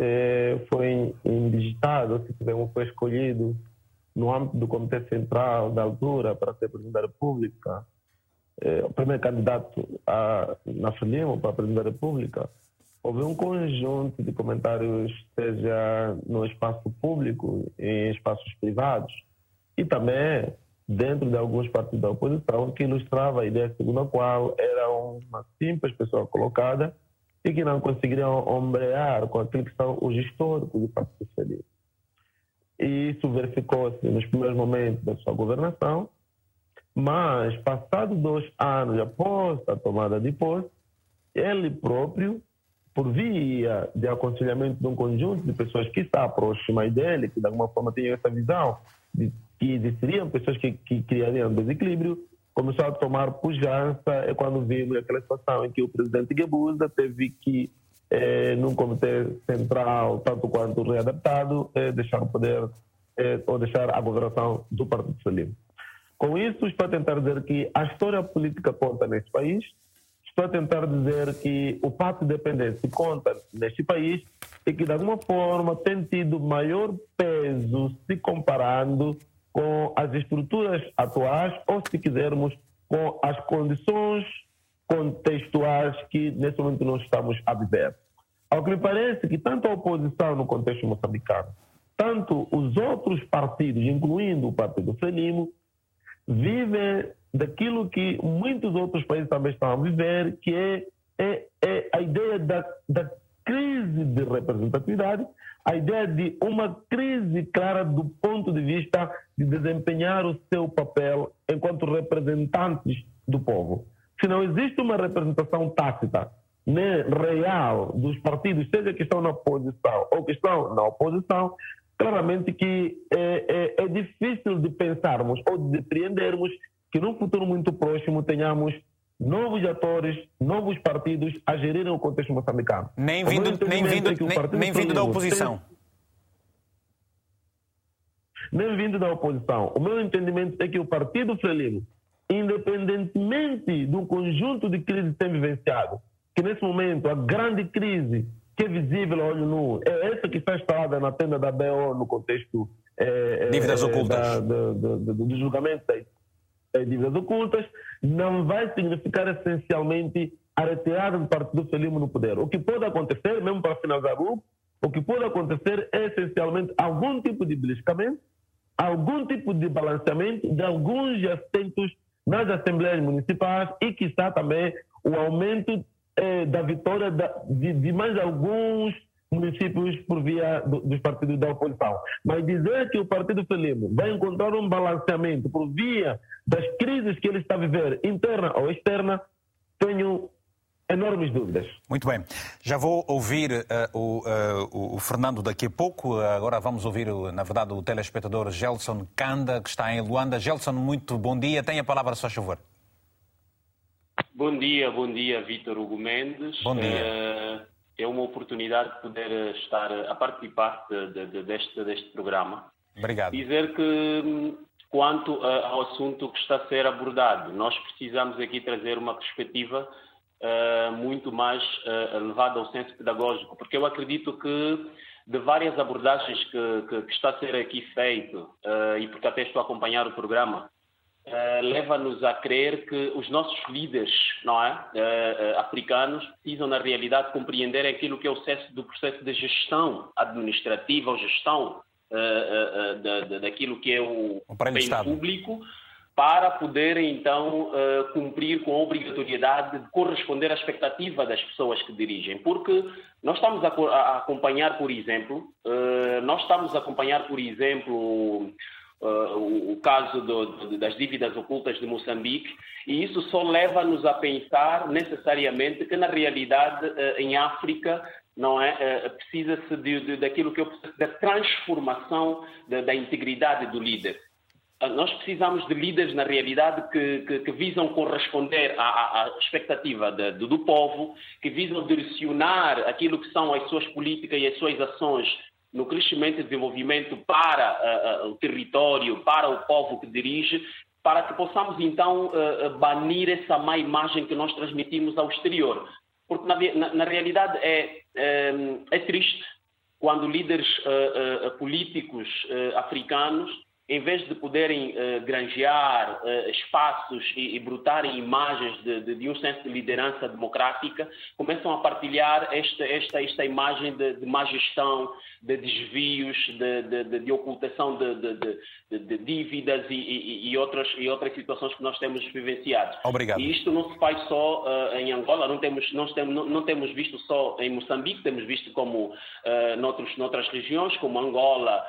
S2: eh, foi indigitado, se foi escolhido no âmbito do Comitê Central da altura para ser presidente da República, eh, o primeiro candidato a, na Frelimo para presidente da República, houve um conjunto de comentários, seja no espaço público, em espaços privados, e também dentro de alguns partidos da oposição, que ilustrava a ideia segundo a qual era uma simples pessoa colocada e que não conseguiriam ombrear com aquilo que são os históricos do Partido Socialista. E isso verificou-se nos primeiros momentos da sua governação, mas, passados dois anos após a tomada de posse, ele próprio, por via de aconselhamento de um conjunto de pessoas que está próximas dele, que de alguma forma tinham essa visão, de, que seriam pessoas que, que criariam desequilíbrio, começou a tomar pujança é quando vimos aquela situação em que o presidente Guebuza teve que, eh, num comitê central, tanto quanto readaptado, eh, deixar o poder eh, ou deixar a governação do Partido Socialista. Com isso, estou a tentar dizer que a história política conta neste país, estou a tentar dizer que o pacto de dependência conta neste país e que, de alguma forma, tem tido maior peso se comparando com as estruturas atuais ou, se quisermos, com as condições contextuais que nesse momento nós estamos a viver. Ao que me parece que tanto a oposição no contexto moçambicano, tanto os outros partidos, incluindo o Partido Frelimo, vivem daquilo que muitos outros países também estão a viver, que é, é, é a ideia da, da crise de representatividade a ideia de uma crise clara do ponto de vista de desempenhar o seu papel enquanto representantes do povo. Se não existe uma representação tácita, nem real, dos partidos, seja que estão na oposição ou que estão na oposição, claramente que é, é, é difícil de pensarmos ou de depreendermos que num futuro muito próximo tenhamos novos atores, novos partidos a gerirem o contexto moçambicano.
S1: Nem vindo, nem vindo, é nem, nem vindo da oposição.
S2: Tem, nem vindo da oposição. O meu entendimento é que o Partido Frelimo, independentemente do conjunto de crises que tem vivenciado, que nesse momento a grande crise que é visível a olho nu é essa que está instalada na tenda da BO no contexto
S1: é, dívidas ocultas. Da,
S2: da, da, do julgamento das dívidas ocultas, não vai significar essencialmente a retirada do Partido Frelimo no poder. O que pode acontecer, mesmo para finalizar o o que pode acontecer é essencialmente algum tipo de beliscamento, algum tipo de balanceamento de alguns assentos nas assembleias municipais e, está também, o aumento eh, da vitória da, de, de, mais alguns municípios por via do, dos partidos da oposição. Mas dizer que o Partido Frelimo vai encontrar um balanceamento por via das crises que ele está a viver, interna ou externa, tenho enormes dúvidas.
S1: Muito bem. Já vou ouvir uh, o, uh, o, Fernando daqui a pouco. agora vamos ouvir, na verdade, o telespectador Gelson Kanda, que está em Luanda. Gelson, muito bom dia. Tenha a palavra, só favor.
S13: Bom dia, bom dia, Vítor Hugo Mendes.
S1: Bom dia.
S13: Uh, é uma oportunidade de poder estar a participar de, de, deste, deste programa.
S1: Obrigado.
S13: Dizer que hum, quanto ao assunto que está a ser abordado. Nós precisamos aqui trazer uma perspectiva uh, muito mais uh, levada ao senso pedagógico, porque eu acredito que de várias abordagens que, que, que está a ser aqui feito, uh, e porque até estou a acompanhar o programa, uh, leva-nos a crer que os nossos líderes não é, uh, africanos precisam, na realidade, compreender aquilo que é o processo do processo de gestão administrativa ou gestão daquilo que é o,
S1: o
S13: bem público para poderem então cumprir com a obrigatoriedade de corresponder à expectativa das pessoas que dirigem. Porque nós estamos a, acompanhar, por exemplo, nós estamos a acompanhar, por exemplo, o, o, caso do, das dívidas ocultas de Moçambique, e isso só leva-nos a pensar necessariamente que, na realidade, uh, em África, não é? Uh, precisa-se de, de, daquilo que eu preciso, da transformação da, da integridade do líder nós precisamos de líderes, na realidade, que, que, que visam corresponder à, à expectativa de, do povo, que visam direcionar aquilo que são as suas políticas e as suas ações no crescimento e desenvolvimento para uh, o território, para o povo que dirige, para que possamos então uh, banir essa má imagem que nós transmitimos ao exterior. Porque na, na, na realidade é, é, é, triste quando líderes uh, políticos africanos em vez de poderem uh, granjear uh, espaços e, e brotarem imagens de, de, de, um senso de liderança democrática, começam a partilhar esta, esta, esta imagem de, de má gestão, de desvios, de, de ocultação de, dívidas e, e, e, outras, e outras situações que nós temos vivenciado.
S1: Obrigado.
S13: E isto não se faz só uh, em Angola, não temos, não, temos, não, não, temos visto só em Moçambique, temos visto como uh, noutros, noutras regiões, como Angola,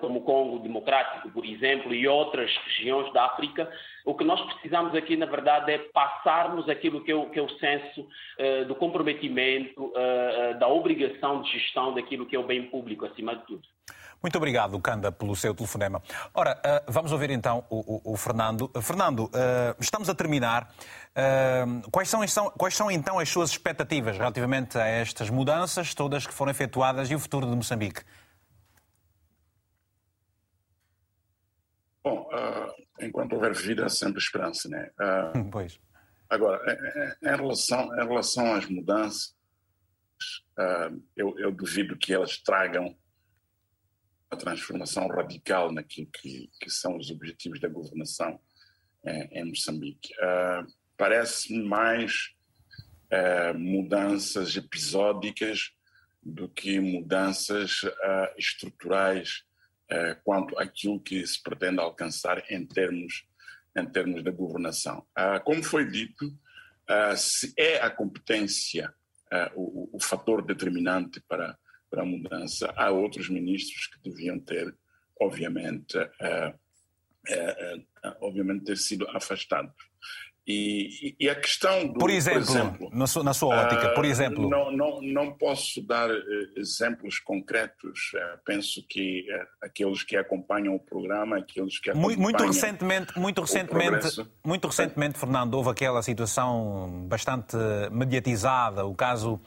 S13: como Congo Democrático, por exemplo, e outras regiões da África, o que nós precisamos aqui, na verdade, é passarmos aquilo que é o, que é o senso uh, do comprometimento, uh, da obrigação de gestão daquilo que é o bem público, acima de tudo.
S1: Muito obrigado, Canda, pelo seu telefonema. Ora, uh, vamos ouvir então o, o, o Fernando. Fernando, estamos a terminar. Quais são, quais são então as suas expectativas relativamente a estas mudanças todas que foram efetuadas e o futuro de Moçambique?
S5: Bom, uh, enquanto houver vida, há sempre esperança, né?
S1: Uh, pois.
S5: Agora, em relação, em relação às mudanças, uh, eu, eu, duvido que elas tragam a transformação radical naquilo que, que são os objetivos da governação em, em Moçambique. Parece-me mais mudanças episódicas do que mudanças estruturais quanto àquilo que se pretende alcançar em termos, em termos da governação. Ah, como foi dito, ah, se é a competência ah, o, o, fator determinante para, para a mudança, há outros ministros que deviam ter, obviamente, obviamente ter sido afastados. E, e, a questão do.
S1: Por exemplo, por exemplo na, sua, na sua ótica, por ah, exemplo.
S5: Não, não, não posso dar uh, exemplos concretos. Uh, penso que uh, aqueles que acompanham o programa, aqueles que acompanham.
S1: Muito, recentemente, muito recentemente, muito recentemente, Fernando, houve aquela situação bastante mediatizada, o caso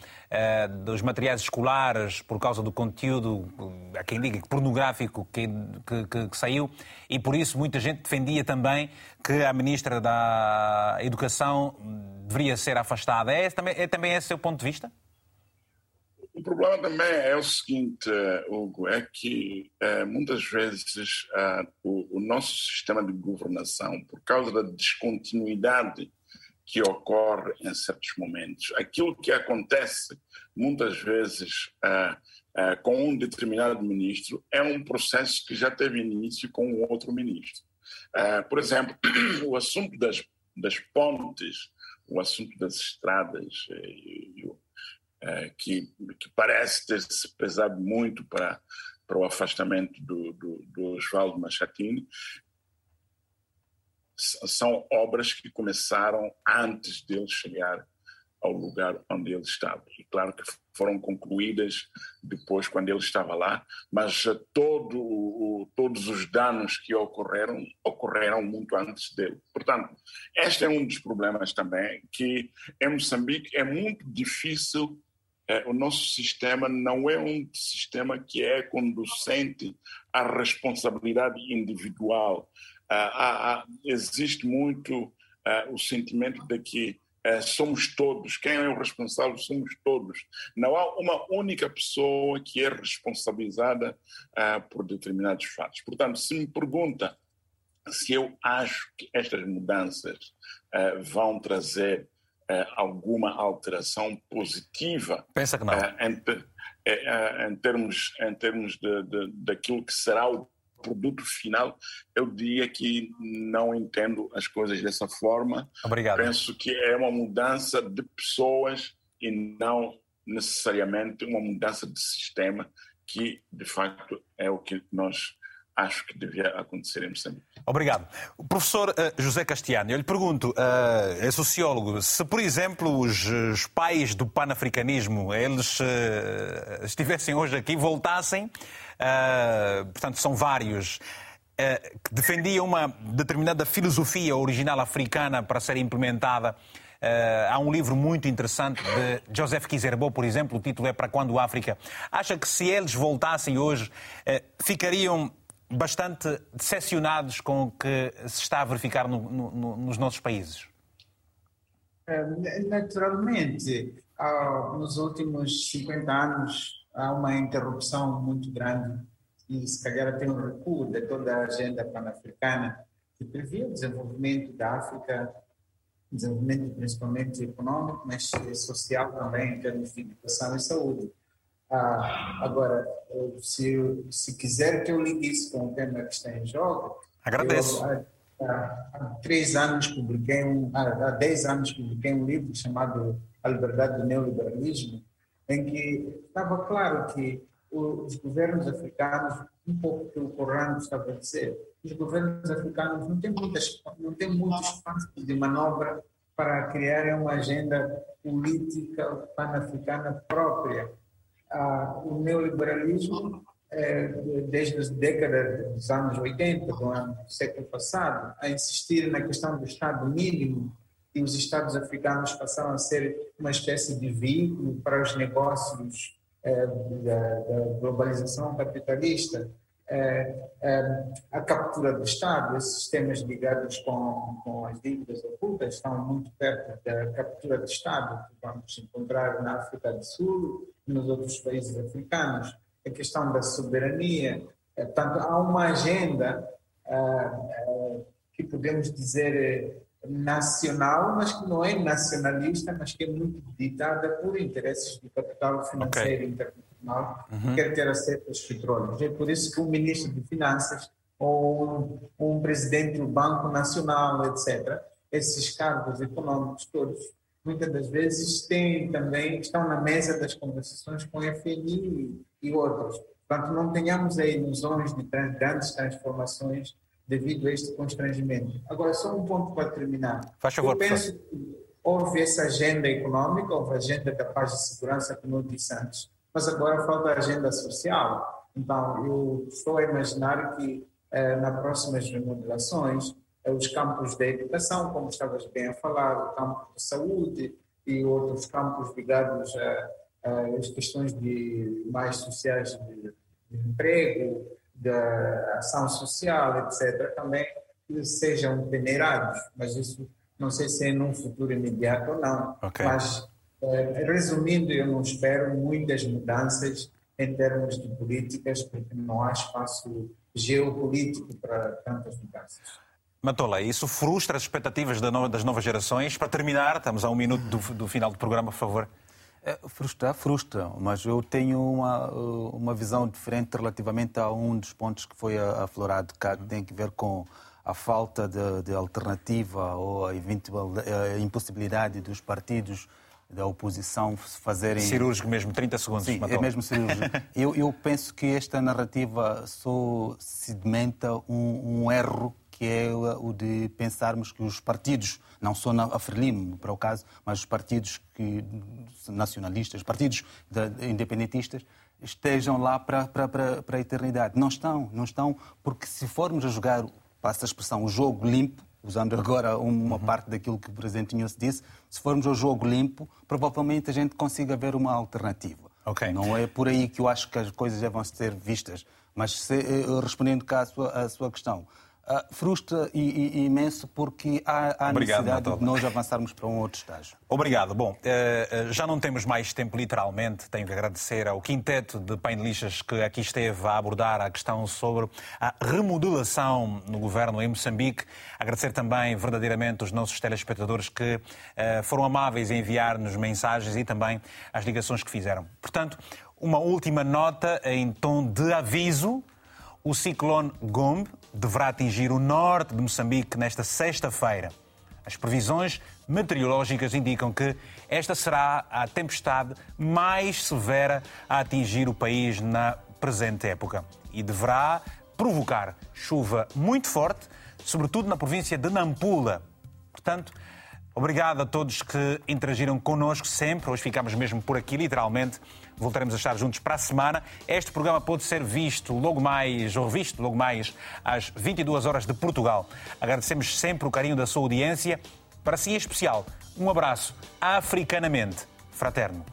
S1: dos materiais escolares por causa do conteúdo, há quem diga, pornográfico que, que, que saiu, e por isso muita gente defendia também que a Ministra da Educação deveria ser afastada. É também, é também esse o seu ponto de vista?
S5: O problema também é o seguinte, Hugo, é que é, muitas vezes é, o, o, nosso sistema de governação, por causa da descontinuidade que ocorre em certos momentos, aquilo que acontece muitas vezes é, com um determinado ministro é um processo que já teve início com um outro ministro. Uh, por exemplo, o assunto das, das pontes, o assunto das estradas, uh, que, que, parece ter se pesado muito para, para o afastamento do, do, do Oswaldo Machatini, são obras que começaram antes dele chegar ao lugar onde ele estava. E claro que foram concluídas depois quando ele estava lá, mas todo, todos os danos que ocorreram ocorreram muito antes dele. Portanto, este é um dos problemas também que em Moçambique é muito difícil é, o nosso sistema não é um sistema que é conducente à responsabilidade individual. Ah, existe muito ah, o sentimento de que é, somos todos. Quem é o responsável somos todos. Não há uma única pessoa que é responsabilizada por determinados fatos. Portanto, se me pergunta se eu acho que estas mudanças vão trazer alguma alteração positiva.
S1: Pensa que não.
S5: Em, em, termos, em termos de, de, daquilo que será o produto final, eu diria que não entendo as coisas dessa forma.
S1: Obrigado.
S5: Penso que é uma mudança de pessoas e não necessariamente uma mudança de sistema, que de facto é o que nós acho que devia acontecer em Moçambique.
S1: Obrigado. O professor uh, José Castiano, eu lhe pergunto, uh, é sociólogo, se por exemplo os, pais do panafricanismo, eles uh, estivessem hoje aqui, voltassem, portanto são vários, que defendiam uma determinada filosofia original africana para ser implementada Uh, há um livro muito interessante de Joseph Kizerbo, por exemplo, o título é Para Quando África. Acha que se eles voltassem hoje, uh, ficariam bastante decepcionados com o que se está a verificar no, no, nos nossos países?
S4: É, naturalmente, nos últimos 50 anos há uma interrupção muito grande e se calhar tem um recuo de toda a agenda pan-africana que previa o desenvolvimento da África, desenvolvimento principalmente econômico, mas social também em termos de educação e saúde. Ah, agora, se, se quiser que eu ligue isso com o tema que está em jogo.
S1: Agradeço.
S4: Eu, há, há, três anos publiquei um, há dez anos publiquei um livro chamado A Liberdade do Neoliberalismo, em que estava claro que os governos africanos, um pouco que o Corão estava a dizer, os governos africanos não têm, muitas, não têm muito espaço de manobra para criarem uma agenda política pan-africana própria. Ah, o neoliberalismo, é, desde as décadas dos anos 80, do, ano, século passado, a insistir na questão do Estado mínimo, e os Estados africanos passaram a ser uma espécie de veículo para os negócios é, da, da, globalização capitalista, é, é, a captura do Estado, esses temas ligados com, com as dívidas ocultas estão muito perto da captura do Estado que vamos encontrar na África do Sul e nos outros países africanos. A questão da soberania, portanto, há uma agenda que podemos dizer nacional, mas que não é nacionalista, mas que é muito ditada por interesses do capital financeiro okay. internacional, uhum. que quer ter acesso aos petróleos. É por isso que o ministro de Finanças ou um, um presidente do Banco Nacional, etc., esses cargos econômicos todos, muitas das vezes têm também, estão na mesa das conversações com a FMI e outros. Portanto, não tenhamos aí ilusões de grandes transformações devido a este constrangimento. Agora, só um ponto para terminar.
S1: Faz favor,
S4: Eu penso que houve essa agenda econômica, houve a agenda da paz e segurança, como eu disse antes, mas agora falta a agenda social. Então, eu estou a imaginar que eh, nas próximas remodelações, eh, os campos da educação, como estavas bem a falar, o campo de saúde e outros campos ligados às questões de mais sociais de, de emprego, da ação social, etc., também sejam peneirados, mas isso não sei se é num futuro imediato ou não. Okay. Mas, eh, resumindo, eu não espero muitas mudanças em termos de políticas, porque não há espaço geopolítico para tantas mudanças.
S1: Matola, isso frustra as expectativas das novas gerações. Para terminar, estamos a um minuto do, do final do programa, por favor.
S6: É, frustra, frustra, mas eu tenho uma, uma visão diferente relativamente a um dos pontos que foi aflorado cá, que tem a ver com a falta de, de alternativa ou a eventual a impossibilidade dos partidos da oposição fazerem.
S1: Cirúrgico mesmo, 30 segundos.
S6: Sim, é mesmo cirúrgico. eu, eu penso que esta narrativa só sedimenta um, um erro que é o de pensarmos que os partidos, não só a Frelimo, para o caso, mas os partidos que, nacionalistas, partidos de, independentistas, estejam lá para, para, para, para a eternidade. Não estão, não estão, porque se formos a jogar, passa a expressão, o jogo limpo, usando agora uma uhum. parte daquilo que o Presidente Inhoso disse, se formos ao jogo limpo, provavelmente a gente consiga ver uma alternativa.
S1: Okay.
S6: Não é por aí que eu acho que as coisas já vão ser vistas. Mas se, eh, respondendo cá à sua, à sua questão, uh, frustra e, e, imenso porque há, há Obrigado, necessidade Matilde. de nós avançarmos para um outro estágio.
S1: Obrigado. Bom, uh, já não temos mais tempo, literalmente. Tenho que agradecer ao quinteto de painelistas que aqui esteve a abordar a questão sobre a remodelação no governo em Moçambique. Agradecer também verdadeiramente os nossos telespectadores que uh, foram amáveis em enviar-nos mensagens e também as ligações que fizeram. Portanto, uma última nota em tom de aviso o ciclone Gombe deverá atingir o norte de Moçambique nesta sexta-feira. As previsões meteorológicas indicam que esta será a tempestade mais severa a atingir o país na presente época e deverá provocar chuva muito forte, sobretudo na província de Nampula. Portanto, obrigado a todos que interagiram connosco sempre. Hoje ficamos mesmo por aqui, literalmente. Voltaremos a estar juntos para a semana. Este programa pode ser visto logo mais, ou revisto logo mais, às 22 horas de Portugal. Agradecemos sempre o carinho da sua audiência. Para si em especial, um abraço africanamente fraterno.